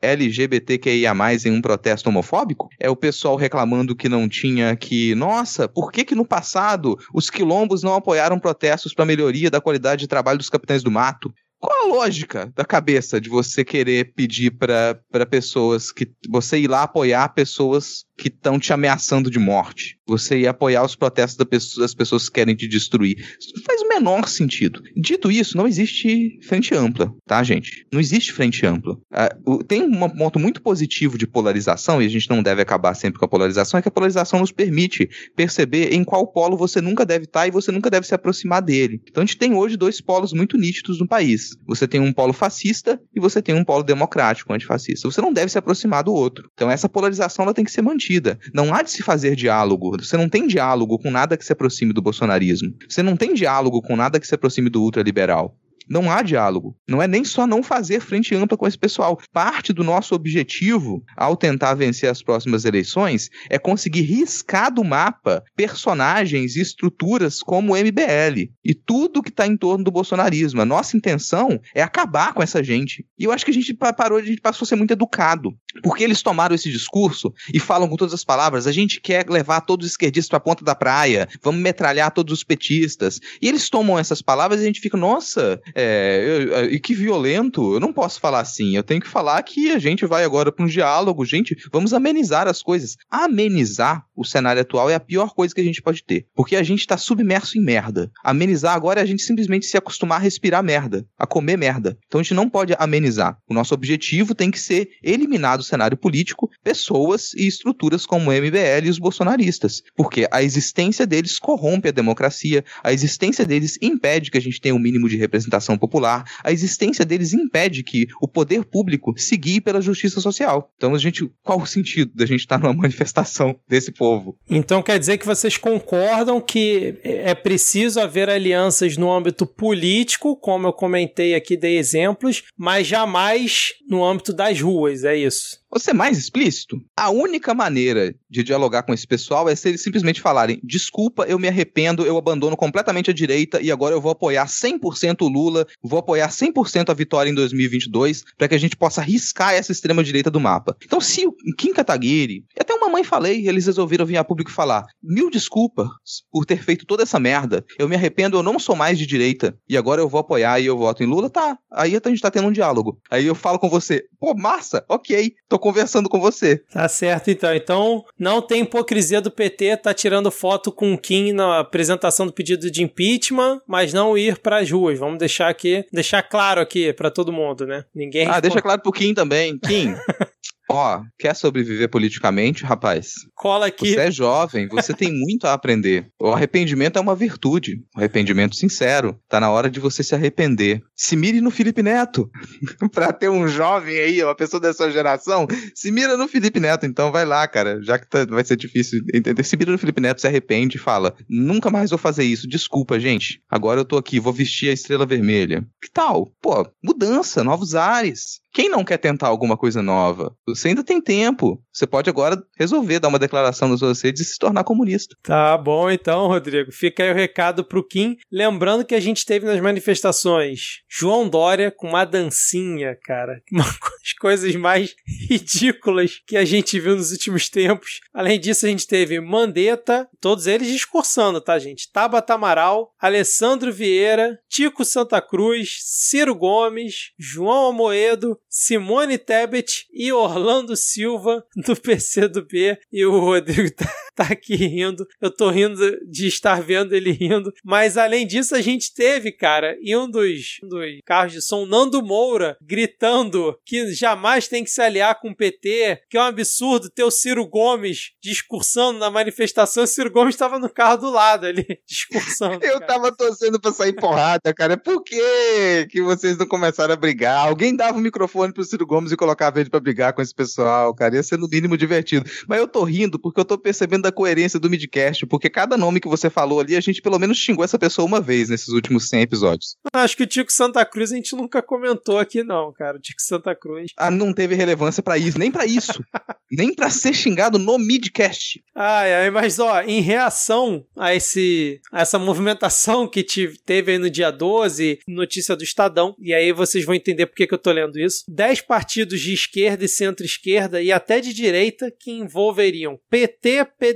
LGBTQIA+, em um protesto homofóbico? É o pessoal reclamando que não tinha que... Nossa, por que que no passado os quilombos não apoiaram protestos para melhoria da qualidade de trabalho dos capitães do mato? Qual a lógica da cabeça de você querer pedir para pessoas que você ir lá apoiar pessoas que estão te ameaçando de morte. Você ia apoiar os protestos das pessoas que querem te destruir. Isso não faz o menor sentido. Dito isso, não existe frente ampla, tá, gente? Não existe frente ampla. Uh, tem um ponto muito positivo de polarização, e a gente não deve acabar sempre com a polarização, é que a polarização nos permite perceber em qual polo você nunca deve estar e você nunca deve se aproximar dele. Então a gente tem hoje dois polos muito nítidos no país. Você tem um polo fascista e você tem um polo democrático, antifascista. Você não deve se aproximar do outro. Então essa polarização ela tem que ser mantida mantida. Não há de se fazer diálogo. Você não tem diálogo com nada que se aproxime do bolsonarismo. Você não tem diálogo com nada que se aproxime do ultraliberal. Não há diálogo. Não é nem só não fazer frente ampla com esse pessoal. Parte do nosso objetivo ao tentar vencer as próximas eleições é conseguir riscar do mapa personagens e estruturas como o MBL e tudo que está em torno do bolsonarismo. A nossa intenção é acabar com essa gente. E eu acho que a gente parou, a gente passou a ser muito educado. Porque eles tomaram esse discurso e falam com todas as palavras: a gente quer levar todos os esquerdistas para a ponta da praia, vamos metralhar todos os petistas. E eles tomam essas palavras e a gente fica, nossa, é, e que violento, eu não posso falar assim. Eu tenho que falar que a gente vai agora para um diálogo, gente, vamos amenizar as coisas. Amenizar o cenário atual é a pior coisa que a gente pode ter, porque a gente está submerso em merda. Amenizar agora é a gente simplesmente se acostumar a respirar merda, a comer merda. Então a gente não pode amenizar. O nosso objetivo tem que ser eliminar do cenário político pessoas e estruturas como o MBL e os bolsonaristas, porque a existência deles corrompe a democracia, a existência deles impede que a gente tenha um mínimo de representação manifestação popular, a existência deles impede que o poder público guie pela justiça social. Então, a gente, qual o sentido da gente estar numa manifestação desse povo? Então quer dizer que vocês concordam que é preciso haver alianças no âmbito político, como eu comentei aqui, dei exemplos, mas jamais no âmbito das ruas, é isso? Vou ser mais explícito. A única maneira de dialogar com esse pessoal é se eles simplesmente falarem: desculpa, eu me arrependo, eu abandono completamente a direita e agora eu vou apoiar 100% o Lula, vou apoiar 100% a vitória em 2022, para que a gente possa riscar essa extrema-direita do mapa. Então, se o Kim Kataguiri, até uma mãe falei, eles resolveram vir a público falar: mil desculpas por ter feito toda essa merda, eu me arrependo, eu não sou mais de direita e agora eu vou apoiar e eu voto em Lula, tá. Aí a gente tá tendo um diálogo. Aí eu falo com você: pô, massa, ok, tô conversando com você. Tá certo, então. Então, não tem hipocrisia do PT tá tirando foto com o Kim na apresentação do pedido de impeachment, mas não ir para as ruas. Vamos deixar aqui, deixar claro aqui para todo mundo, né? Ninguém. Ah, deixa claro pro Kim também. Kim, Ó, quer sobreviver politicamente, rapaz? Cola aqui. Você é jovem, você tem muito a aprender. O arrependimento é uma virtude, o arrependimento sincero. Tá na hora de você se arrepender. Se mire no Felipe Neto. pra ter um jovem aí, uma pessoa dessa geração, se mira no Felipe Neto. Então vai lá, cara, já que tá, vai ser difícil entender. Se mira no Felipe Neto, se arrepende e fala: nunca mais vou fazer isso. Desculpa, gente. Agora eu tô aqui, vou vestir a estrela vermelha. Que tal? Pô, mudança, novos ares. Quem não quer tentar alguma coisa nova? Você ainda tem tempo. Você pode agora resolver dar uma declaração nas suas e se tornar comunista. Tá bom então, Rodrigo. Fica aí o recado pro Kim. Lembrando que a gente teve nas manifestações João Dória com uma dancinha, cara. Uma das coisas mais ridículas que a gente viu nos últimos tempos. Além disso, a gente teve Mandetta, todos eles discursando, tá, gente? Tabata Amaral, Alessandro Vieira, Tico Santa Cruz, Ciro Gomes, João Amoedo, Simone Tebet e Orlando Silva do PCdoB. E o Rodrigo tá, aqui rindo. Eu tô rindo de estar vendo ele rindo. Mas além disso, a gente teve, cara, e um dos, um dos carros de som, Nando Moura, gritando que jamais tem que se aliar com o PT, que é um absurdo ter o Ciro Gomes discursando na manifestação. O Ciro Gomes estava no carro do lado ali, discursando. Eu cara. tava torcendo pra sair porrada, cara. Por que, que vocês não começaram a brigar? Alguém dava o microfone microfone pro Ciro Gomes e colocava ele pra brigar com esse pessoal, cara. Ia ser no mínimo divertido. Mas eu tô rindo porque eu tô percebendo a coerência do midcast, porque cada nome que você falou ali, a gente pelo menos xingou essa pessoa uma vez nesses últimos 100 episódios. Acho que o Tico Santa Cruz a gente nunca comentou aqui, não, cara. O Tico Santa Cruz. Ah, não teve relevância para isso, nem para isso. nem para ser xingado no midcast. Ai, ai, mas ó, em reação a esse a essa movimentação que teve aí no dia 12, notícia do Estadão, e aí vocês vão entender por que, que eu tô lendo isso. 10 partidos de esquerda e centro-esquerda e até de direita que envolveriam PT, PDT,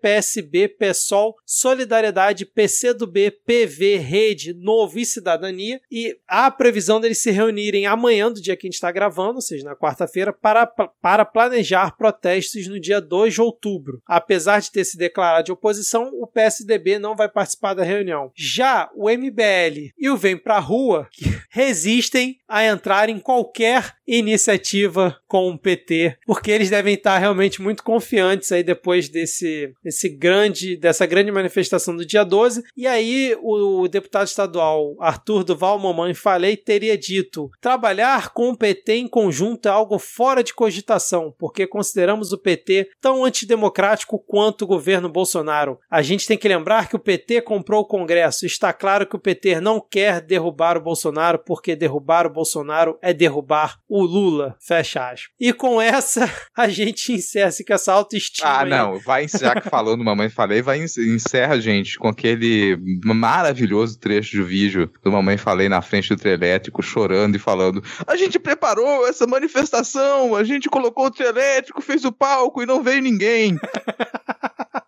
PSB, PSOL, Solidariedade, PCdoB, PV, Rede, Novo e Cidadania. E há a previsão deles se reunirem amanhã, do dia que a gente está gravando, ou seja, na quarta-feira, para, para planejar protestos no dia 2 de outubro. Apesar de ter se declarado de oposição, o PSDB não vai participar da reunião. Já o MBL e o Vem Pra Rua resistem a entrar em qualquer iniciativa com o PT, porque eles devem estar realmente muito confiantes aí depois desse, desse grande, dessa grande manifestação do dia 12. E aí o, deputado estadual Arthur Duval Mamãe Falei teria dito: trabalhar com o PT em conjunto é algo fora de cogitação, porque consideramos o PT tão antidemocrático quanto o governo Bolsonaro. A gente tem que lembrar que o PT comprou o Congresso. Está claro que o PT não quer derrubar o Bolsonaro, porque derrubar o Bolsonaro é derrubar o Lula, fecha aspas. E com essa, a gente encerra-se com essa autoestima. Ah, aí. não, vai, que falou no Mamãe Falei, vai encerra, gente, com aquele maravilhoso trecho de vídeo do Mamãe Falei na frente do trio elétrico, chorando e falando: a gente preparou essa manifestação, a gente colocou o trio elétrico, fez o palco e não veio ninguém.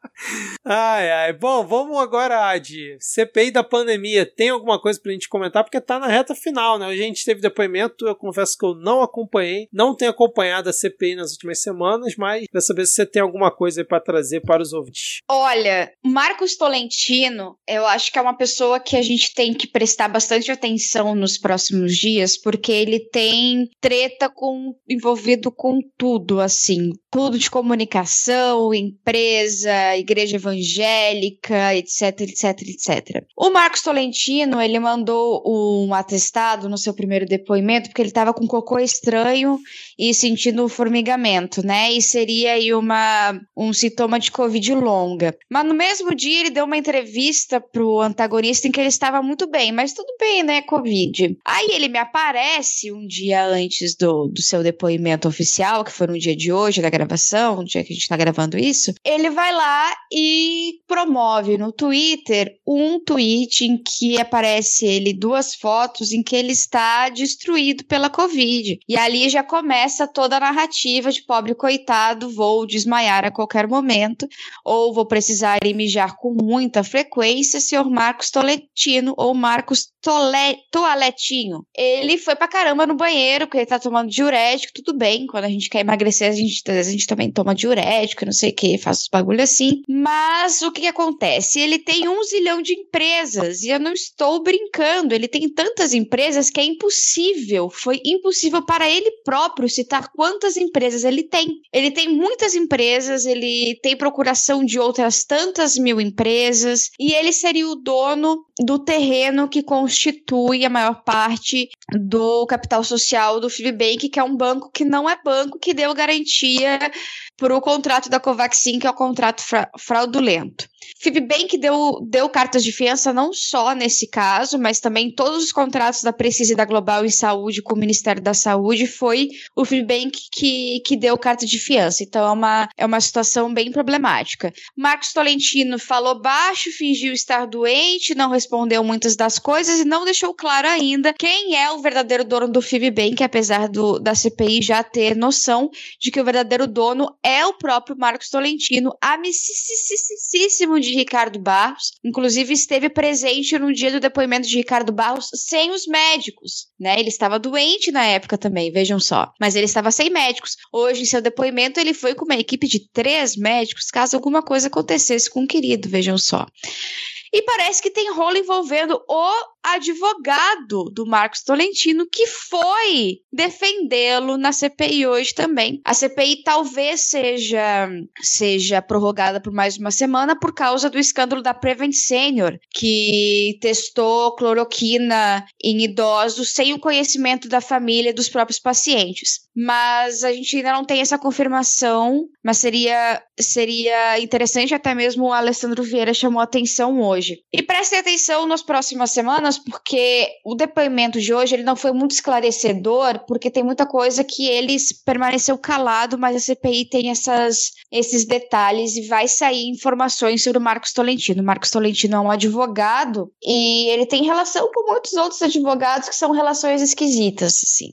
Ai, ai. Bom, vamos agora, Ad. CPI da pandemia. Tem alguma coisa pra gente comentar? Porque tá na reta final, né? A gente teve depoimento, eu confesso que eu não acompanhei, não tenho acompanhado a CPI nas últimas semanas, mas quero saber se você tem alguma coisa aí pra trazer para os ouvintes. Olha, Marcos Tolentino, eu acho que é uma pessoa que a gente tem que prestar bastante atenção nos próximos dias, porque ele tem treta com envolvido com tudo, assim, tudo de comunicação, empresa igreja evangélica, etc, etc, etc. O Marcos Tolentino, ele mandou um atestado no seu primeiro depoimento porque ele estava com cocô estranho e sentindo formigamento, né? E seria aí uma, um sintoma de Covid longa. Mas no mesmo dia ele deu uma entrevista pro antagonista em que ele estava muito bem, mas tudo bem, né? Covid. Aí ele me aparece um dia antes do, do seu depoimento oficial, que foi no dia de hoje da gravação, no dia que a gente tá gravando isso. Ele vai lá e promove no Twitter um tweet em que aparece ele duas fotos em que ele está destruído pela Covid. E ali já começa toda a narrativa de pobre coitado, vou desmaiar a qualquer momento, ou vou precisar ir mijar com muita frequência, senhor Marcos Toletino ou Marcos Tole, Toaletinho. Ele foi pra caramba no banheiro, porque ele tá tomando diurético, tudo bem. Quando a gente quer emagrecer, a gente, a gente também toma diurético, não sei o que, faz os bagulho assim. Mas o que, acontece? Ele tem um zilhão de empresas, e eu não estou brincando. Ele tem tantas empresas que é impossível, foi impossível para ele próprio citar quantas empresas ele tem. Ele tem muitas empresas, ele tem procuração de outras tantas mil empresas, e ele seria o dono do terreno que constitui a maior parte do capital social do Fibbank, que é um banco que não é banco, que deu garantia para o contrato da Covaxin, que é o contrato fra fraudulento. Fibbank deu, deu cartas de fiança não só nesse caso, mas também todos os contratos da Precisa e da Global em Saúde com o Ministério da Saúde foi o Fibbank que, que deu carta de fiança. Então é uma, é uma situação bem problemática. Marcos Tolentino falou baixo, fingiu estar doente, não respondeu muitas das coisas e não deixou claro ainda quem é o verdadeiro dono do Fibbank, apesar do, da CPI já ter noção de que o verdadeiro dono é o próprio Marcos Tolentino, amicíssimo de Ricardo Barros. Inclusive, esteve presente no dia do depoimento de Ricardo Barros sem os médicos, né? Ele estava doente na época também, vejam só. Mas ele estava sem médicos. Hoje, em seu depoimento, ele foi com uma equipe de três médicos, caso alguma coisa acontecesse com o querido, vejam só. E parece que tem rolo envolvendo o advogado do Marcos Tolentino, que foi defendê-lo na CPI hoje também. A CPI talvez seja, seja prorrogada por mais uma semana por causa do escândalo da Prevent Senior, que testou cloroquina em idosos sem o conhecimento da família dos próprios pacientes. Mas a gente ainda não tem essa confirmação, mas seria, seria interessante até mesmo o Alessandro Vieira chamou atenção hoje. E prestem atenção nas próximas semanas, porque o depoimento de hoje ele não foi muito esclarecedor, porque tem muita coisa que eles permaneceu calado, mas a CPI tem essas, esses detalhes e vai sair informações sobre o Marcos Tolentino. O Marcos Tolentino é um advogado e ele tem relação com muitos outros advogados que são relações esquisitas, assim.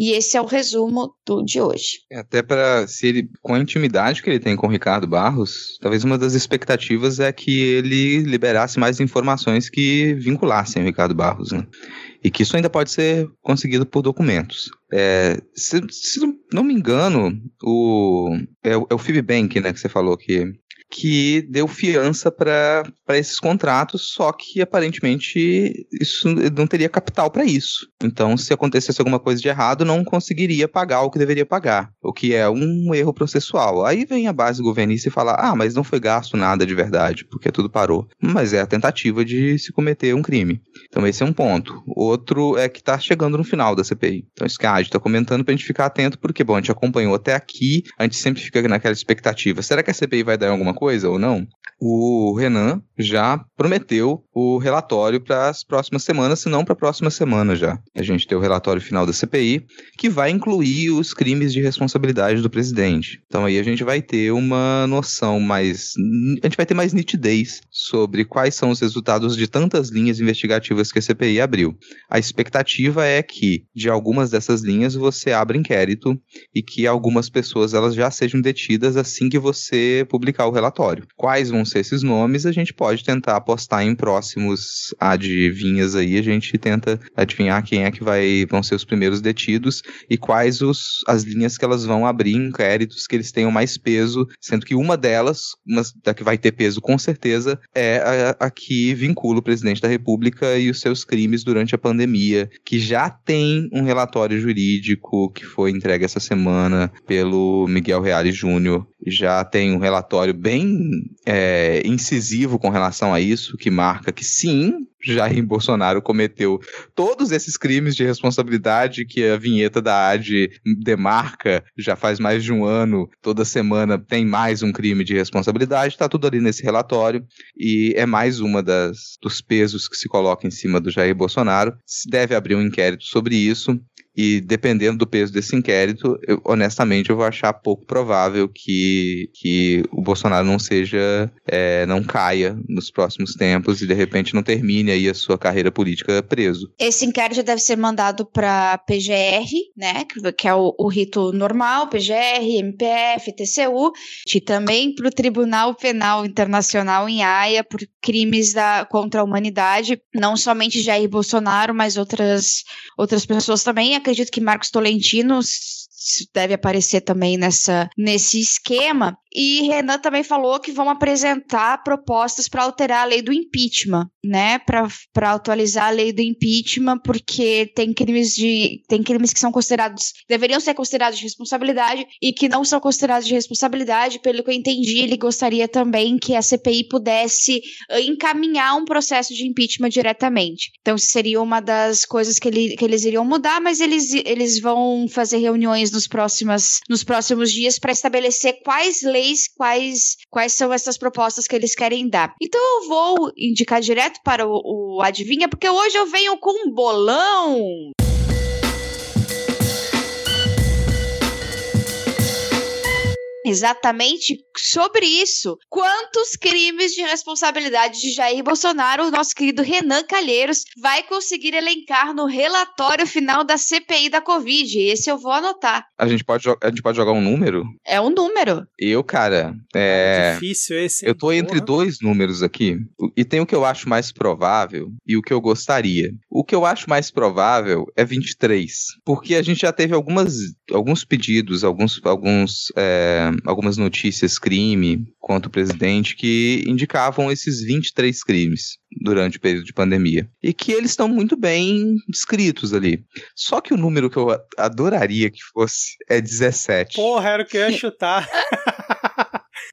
E esse é o resumo do de hoje. É, até para se ele com a intimidade que ele tem com o Ricardo Barros, talvez uma das expectativas é que ele liberasse mais informações que vinculassem o Ricardo Barros, né? E que isso ainda pode ser conseguido por documentos. É, se, se, não me engano, o, é, é o Fibbank, né, que você falou que que deu fiança para esses contratos, só que aparentemente isso não teria capital para isso. Então, se acontecesse alguma coisa de errado, não conseguiria pagar o que deveria pagar, o que é um erro processual. Aí vem a base governista e fala: ah, mas não foi gasto nada de verdade, porque tudo parou. Mas é a tentativa de se cometer um crime. Então, esse é um ponto. Outro é que está chegando no final da CPI. Então, isso que a está comentando para a gente ficar atento, porque, bom, a gente acompanhou até aqui, a gente sempre fica naquela expectativa: será que a CPI vai dar alguma coisa ou não, o Renan já prometeu o relatório para as próximas semanas, se não para a próxima semana já. A gente tem o relatório final da CPI, que vai incluir os crimes de responsabilidade do presidente. Então aí a gente vai ter uma noção mais. A gente vai ter mais nitidez sobre quais são os resultados de tantas linhas investigativas que a CPI abriu. A expectativa é que, de algumas dessas linhas, você abra inquérito e que algumas pessoas elas já sejam detidas assim que você publicar o relatório. Quais vão ser esses nomes, a gente pode tentar apostar em próximos adivinhas aí, a gente tenta adivinhar quem é que vai, vão ser os primeiros detidos e quais os, as linhas que elas vão abrir inquéritos que eles tenham mais peso, sendo que uma delas, uma da que vai ter peso com certeza, é a, a que vincula o presidente da República e os seus crimes durante a pandemia, que já tem um relatório jurídico que foi entregue essa semana pelo Miguel Reale Júnior, já tem um relatório bem bem é, incisivo com relação a isso, que marca que sim, Jair Bolsonaro cometeu todos esses crimes de responsabilidade que a vinheta da AD demarca já faz mais de um ano, toda semana tem mais um crime de responsabilidade, está tudo ali nesse relatório e é mais uma das dos pesos que se coloca em cima do Jair Bolsonaro. Se deve abrir um inquérito sobre isso. E dependendo do peso desse inquérito, eu, honestamente eu vou achar pouco provável que, que o Bolsonaro não seja, é, não caia nos próximos tempos e de repente não termine aí a sua carreira política preso. Esse inquérito deve ser mandado para PGR, né, que é o, o, rito normal, PGR, MPF, TCU, e também para o Tribunal Penal Internacional em Haia por crimes da, contra a humanidade, não somente Jair Bolsonaro, mas outras, outras pessoas também que Marcos Tolentino deve aparecer também nessa, nesse esquema. E Renan também falou que vão apresentar propostas para alterar a lei do impeachment, né? Para atualizar a lei do impeachment, porque tem crimes de tem crimes que são considerados deveriam ser considerados de responsabilidade e que não são considerados de responsabilidade. Pelo que eu entendi, ele gostaria também que a CPI pudesse eh, encaminhar um processo de impeachment diretamente. Então, seria uma das coisas que, ele, que eles iriam mudar, mas eles, eles vão fazer reuniões nos, próximas, nos próximos dias para estabelecer quais leis quais, quais são essas propostas que eles querem dar. Então eu vou indicar direto para o, o Adivinha, porque hoje eu venho com um bolão. Exatamente sobre isso. Quantos crimes de responsabilidade de Jair Bolsonaro o nosso querido Renan Calheiros vai conseguir elencar no relatório final da CPI da Covid? Esse eu vou anotar. A gente pode, a gente pode jogar um número? É um número. Eu, cara, é... é difícil esse. Eu tô entre dois números aqui. E tem o que eu acho mais provável e o que eu gostaria. O que eu acho mais provável é 23. Porque a gente já teve algumas, alguns pedidos, alguns, alguns é, algumas notícias crime contra o presidente que indicavam esses 23 crimes durante o período de pandemia. E que eles estão muito bem descritos ali. Só que o número que eu adoraria que fosse é 17. Porra, era o que eu ia chutar.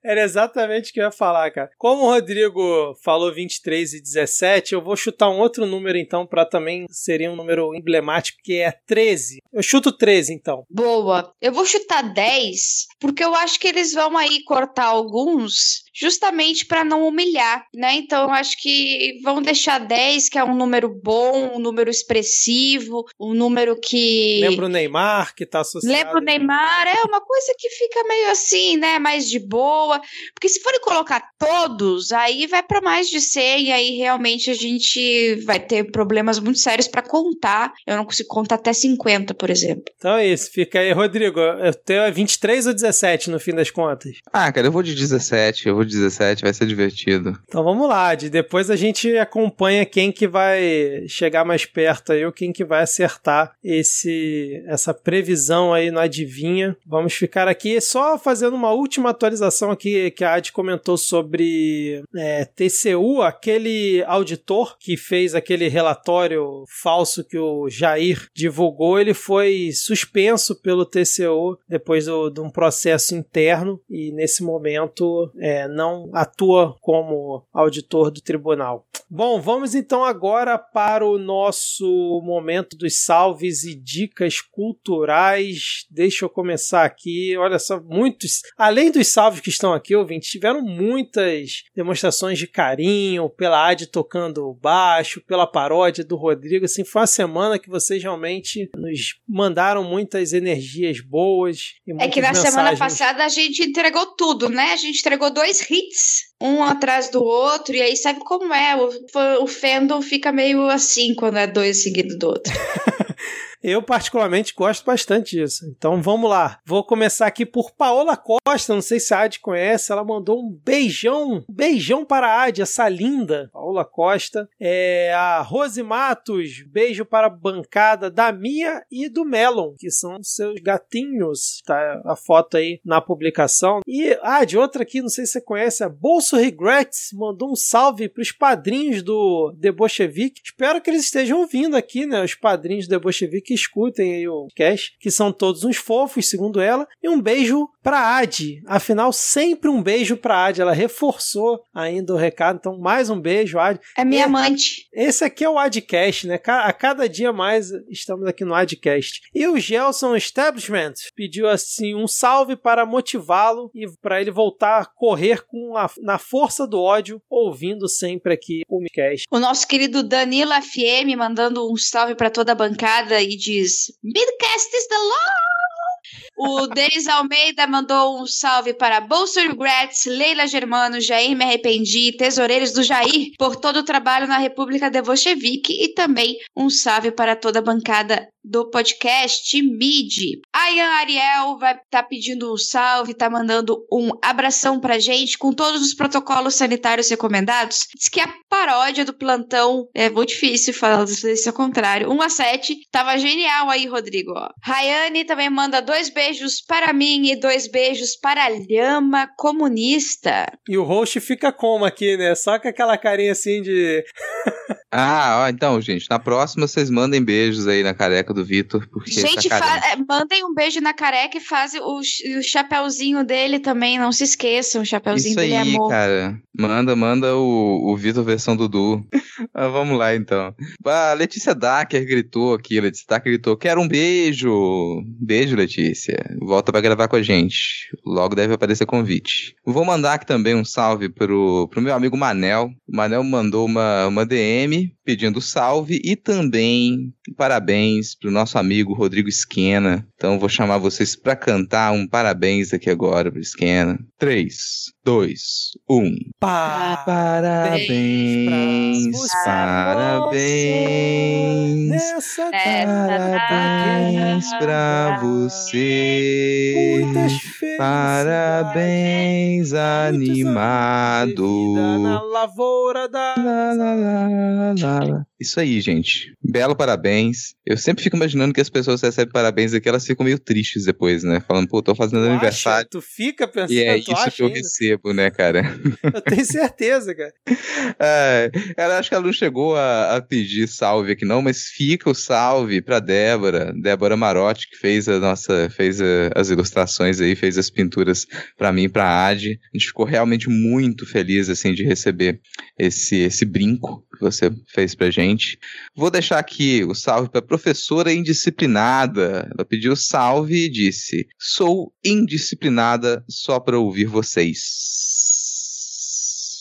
Era exatamente o que eu ia falar, cara. Como o Rodrigo falou 23 e 17, eu vou chutar um outro número então para também seria um número emblemático que é 13. Eu chuto 13 então. Boa. Eu vou chutar 10 porque eu acho que eles vão aí cortar alguns justamente para não humilhar, né? Então eu acho que vão deixar 10, que é um número bom, um número expressivo, um número que Lembra o Neymar que tá associado. Lembra o Neymar, é uma coisa que fica meio assim, né, mais de boa, porque se forem colocar todos, aí vai para mais de 100 e aí realmente a gente vai ter problemas muito sérios para contar. Eu não consigo contar até 50, por exemplo. Então é isso, fica aí, Rodrigo, eu tenho 23 ou 17 no fim das contas? Ah, cara, eu vou de 17, eu vou 17, vai ser divertido. Então vamos lá, de depois a gente acompanha quem que vai chegar mais perto aí ou quem que vai acertar esse essa previsão aí no Adivinha. Vamos ficar aqui só fazendo uma última atualização aqui que a Ad comentou sobre é, TCU, aquele auditor que fez aquele relatório falso que o Jair divulgou, ele foi suspenso pelo TCU depois do, de um processo interno e nesse momento é, não atua como auditor do tribunal. Bom, vamos então agora para o nosso momento dos salves e dicas culturais. Deixa eu começar aqui. Olha só, muitos, além dos salves que estão aqui, ouvintes, tiveram muitas demonstrações de carinho pela Ad tocando baixo, pela paródia do Rodrigo. Assim, foi uma semana que vocês realmente nos mandaram muitas energias boas. é que na mensagens. semana passada a gente entregou tudo, né? A gente entregou dois hits, um atrás do outro, e aí sabe como é? O, o fandom fica meio assim quando é dois seguidos do outro. Eu, particularmente, gosto bastante disso. Então vamos lá. Vou começar aqui por Paola Costa. Não sei se a Adi conhece. Ela mandou um beijão, beijão para a Adi, essa linda Paola Costa. É a Rose Matos, beijo para a bancada da Mia e do Melon, que são seus gatinhos. Tá a foto aí na publicação. E a Adi, outra aqui, não sei se você conhece, a Bolso Regrets, mandou um salve para os padrinhos do The Bolshevik. Espero que eles estejam ouvindo aqui, né? Os padrinhos do The Bolshevik escutem aí o cast, que são todos uns fofos, segundo ela. E um beijo pra Adi. Afinal, sempre um beijo pra Adi. Ela reforçou ainda o recado. Então, mais um beijo, Adi. É minha amante. Esse aqui é o Adcast, né? A cada dia mais estamos aqui no Adcast. E o Gelson Establishment pediu assim um salve para motivá-lo e para ele voltar a correr com a, na força do ódio, ouvindo sempre aqui o Midcast. O nosso querido Danilo FM mandando um salve para toda a bancada e diz: Midcast is the law! O Denis Almeida mandou um salve para Bolso Regrets, Leila Germano, Jair Me Arrependi, Tesoureiros do Jair, por todo o trabalho na República de Bolchevique e também um salve para toda a bancada do podcast MIDI. A Ian Ariel vai estar tá pedindo um salve, tá mandando um abração pra gente com todos os protocolos sanitários recomendados. Diz que a paródia do plantão é muito difícil falar desse ao contrário. 1 a 7. Tava genial aí, Rodrigo. Rayane também manda dois beijos para mim e dois beijos para a Lhama Comunista. E o host fica como aqui, né? Só com aquela carinha assim de. ah, ó, então, gente, na próxima vocês mandem beijos aí na careca do Vitor, porque Gente, tá é, mandem um beijo na careca e fazem o, o chapéuzinho dele também, não se esqueçam, o chapéuzinho Isso dele aí, é amor. cara. Manda, manda o, o Vitor versão Dudu. ah, vamos lá, então. A Letícia Dacker gritou aqui, Letícia Dacker gritou, quero um beijo. Beijo, Letícia. Volta pra gravar com a gente. Logo deve aparecer convite. Vou mandar aqui também um salve pro, pro meu amigo Manel. O Manel mandou uma, uma DM pedindo salve e também parabéns pro nosso amigo Rodrigo Esquena. Então vou chamar vocês para cantar um parabéns aqui agora pro Esquena. 3, 2, 1. Pa parabéns, parabéns. Parabéns pra você. Muitas Parabéns, animado. Na lavoura da. Lá. Isso aí, gente. Belo parabéns. Eu sempre fico imaginando que as pessoas recebem parabéns aqui, elas ficam meio tristes depois, né? Falando, pô, tô fazendo Tu aniversário. acha? Tu fica pensando. E é isso que eu ainda? recebo, né, cara? Eu tenho certeza, cara. É, ela acho que ela não chegou a, a pedir salve aqui não, mas fica o salve pra Débora, Débora Marotti, que fez a nossa, fez a- as ilustrações aí, fez as pinturas pra mim pra Adi. A gente ficou realmente muito feliz assim de receber esse esse brinco que você fez pra gente. Vou deixar aqui o salve pra professora indisciplinada. Ela pediu salve e disse: "Sou indisciplinada só pra ouvir vocês."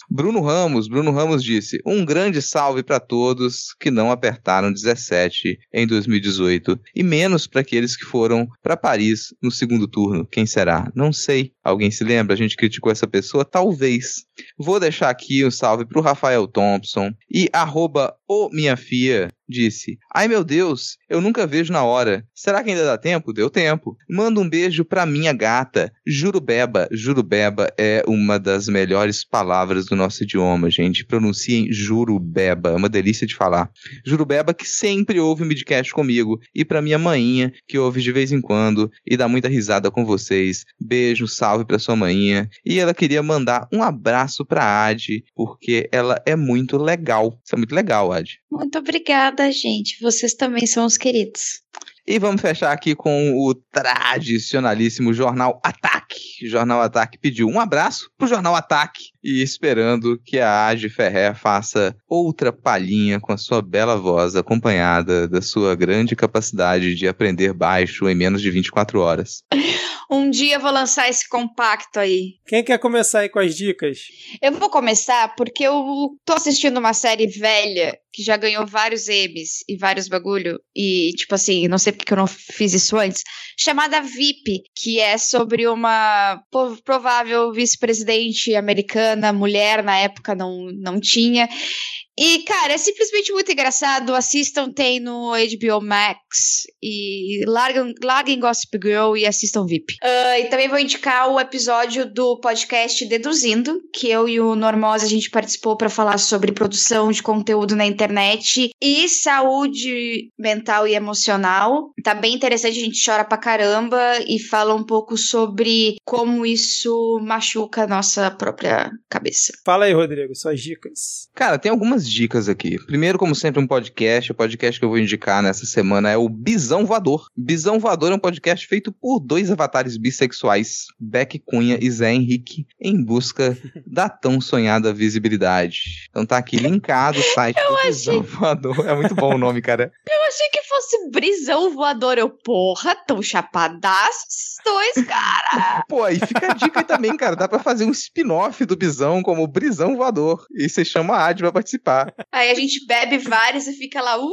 Bruno Ramos, Bruno Ramos disse: "Um grande salve para todos que não apertaram 17 em 2018 e menos para aqueles que foram para Paris no segundo turno. Quem será? Não sei. Alguém se lembra? A gente criticou essa pessoa? Talvez. Vou deixar aqui um salve pro Rafael Thompson e arroba o minha fia disse: Ai meu Deus, eu nunca vejo na hora. Será que ainda dá tempo? Deu tempo. Manda um beijo pra minha gata, Jurubeba. Jurubeba é uma das melhores palavras do nosso idioma, gente. Pronunciem Jurubeba, é uma delícia de falar. Jurubeba que sempre ouve o midcast comigo e pra minha maninha que ouve de vez em quando e dá muita risada com vocês. Beijo, salve pra sua maninha. E ela queria mandar um abraço pra Adi, porque ela é muito legal. Isso é muito legal, Muito obrigada, gente. Vocês também são os queridos. E vamos fechar aqui com o tradicionalíssimo Jornal Ataque. O Jornal Ataque pediu um abraço pro Jornal Ataque e esperando que a Age Ferrer faça outra palhinha com a sua bela voz, acompanhada da sua grande capacidade de aprender baixo em menos de 24 horas. Um dia eu vou lançar esse compacto aí. Quem quer começar aí com as dicas? Eu vou começar porque eu tô assistindo uma série velha que já ganhou vários Emmys e vários bagulho. E, tipo assim, não sei porque eu não fiz isso antes. Chamada VIP, que é sobre uma provável vice-presidente americana, mulher na época não, não tinha. E, cara, é simplesmente muito engraçado. Assistam, tem no HBO Max. E larguem, larguem Gossip Girl e assistam VIP. Ah, e também vou indicar o episódio do podcast Deduzindo, que eu e o Normose a gente participou para falar sobre produção de conteúdo na internet internet e saúde mental e emocional. Tá bem interessante, a gente chora pra caramba e fala um pouco sobre como isso machuca a nossa própria cabeça. Fala aí, Rodrigo, suas dicas. Cara, tem algumas dicas aqui. Primeiro, como sempre, um podcast. O podcast que eu vou indicar nessa semana é o Bisão Voador. Bisão Voador é um podcast feito por dois avatares bissexuais, Beck Cunha e Zé Henrique, em busca da tão sonhada visibilidade. Então tá aqui linkado o site Eu do achei- Voador. É muito bom o nome, cara. Eu achei que fosse brisão voador. Eu, porra, tão chapadaços dois, cara. Pô, aí fica a dica aí também, cara. Dá pra fazer um spin-off do Bisão como Brisão Voador. E você chama a Ad pra participar. Aí a gente bebe vários e fica lá, uh!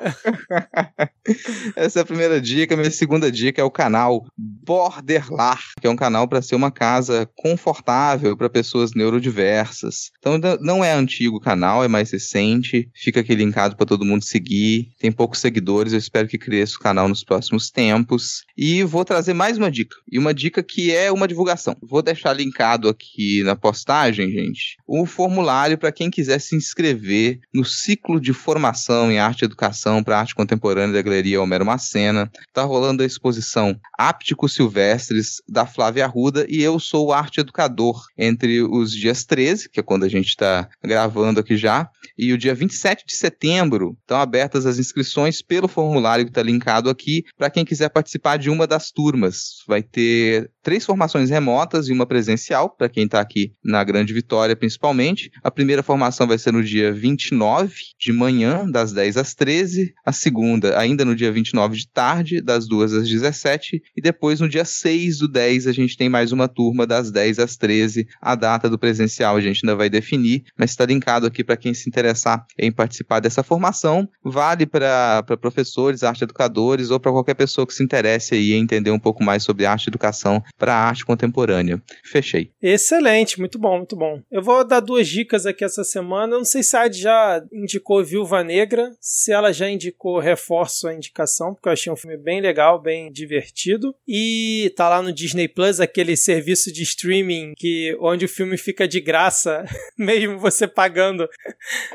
Essa é a primeira dica. Minha segunda dica é o canal Borderlar, que é um canal para ser uma casa confortável para pessoas neurodiversas. Então não é antigo o canal, é mais recente. Fica aqui linkado para todo mundo seguir. Tem poucos seguidores, eu espero que cresça o canal nos próximos tempos. E vou trazer mais uma dica. E uma dica que é uma divulgação. Vou deixar linkado aqui na postagem, gente, o formulário para quem quiser se inscrever no ciclo de formação em arte e educação para arte contemporânea da Galeria Homero Macena. Tá rolando a exposição Ápticos Silvestres da Flávia Arruda e eu sou o arte educador entre os dias 13, que é quando a gente está gravando aqui já, e o dia 27 de setembro. Estão abertas as inscrições pelo formulário que está linkado aqui para quem quiser participar de uma das turmas. Vai ter três formações remotas e uma presencial, para quem está aqui na Grande Vitória, principalmente. A primeira formação vai ser no dia 29 de manhã, das 10 às 13. A segunda, ainda no dia 29 de tarde, das 2 às 17. E depois, no dia 6 do 10, a gente tem mais uma turma das 10 às 13. A data do presencial a gente ainda vai definir, mas está linkado aqui para quem se interessar em participar dessa formação. Vale para professores, arte educadores ou para qualquer pessoa que se interesse aí em entender um pouco mais sobre arte educação para a arte contemporânea. Fechei. Excelente, muito bom, muito bom. Eu vou dar duas dicas aqui essa semana. Eu não sei se a Ad já indicou Viúva Negra. Se ela já indicou, reforço a indicação, porque eu achei um filme bem legal, bem divertido. E tá lá no Disney Plus, aquele serviço de streaming que onde o filme fica de graça, mesmo você pagando.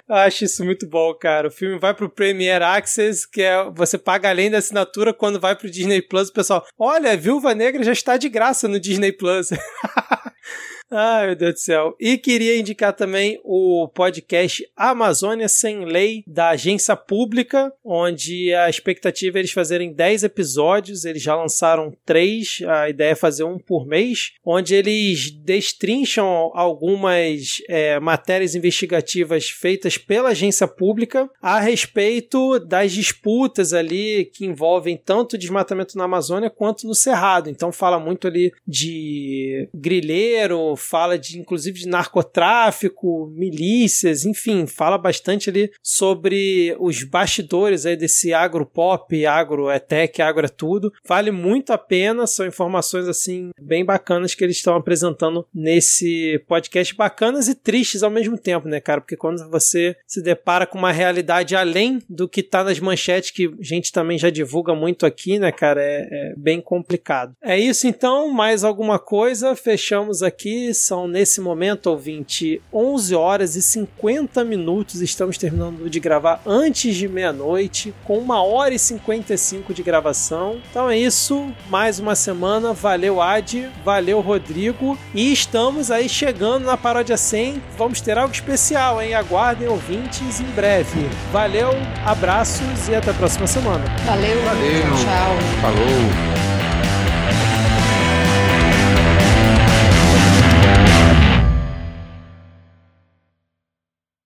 Eu acho isso muito bom, cara. O filme vai pro Premier Access, que é você paga além da assinatura quando vai pro Disney Plus, o pessoal, olha, Viúva Negra já está de graça no Disney Plus. Ai, meu Deus do céu. E queria indicar também o podcast Amazônia Sem Lei, da Agência Pública, onde a expectativa é eles fazerem 10 episódios, eles já lançaram 3, a ideia é fazer um por mês, onde eles destrincham algumas é, matérias investigativas feitas pela agência pública a respeito das disputas ali que envolvem tanto o desmatamento na Amazônia quanto no Cerrado. Então fala muito ali de grileiro, fala de inclusive de narcotráfico, milícias, enfim, fala bastante ali sobre os bastidores aí desse agropop, agro é tech, agro é tudo. Vale muito a pena, são informações assim bem bacanas que eles estão apresentando nesse podcast, bacanas e tristes ao mesmo tempo, né, cara? Porque quando você se depara com uma realidade além do que tá nas manchetes que a gente também já divulga muito aqui, né, cara, é, é bem complicado. É isso então, mais alguma coisa? Fechamos aqui, são nesse momento, ouvinte, 11 horas e 50 minutos, estamos terminando de gravar antes de meia-noite, com uma hora e 55 de gravação. Então é isso, mais uma semana, valeu Ad, valeu Rodrigo, e estamos aí chegando na paródia 100, vamos ter algo especial, hein? Aguardem ouvintes em breve. Valeu, abraços e até a próxima semana. Valeu, Valeu. tchau. Falou!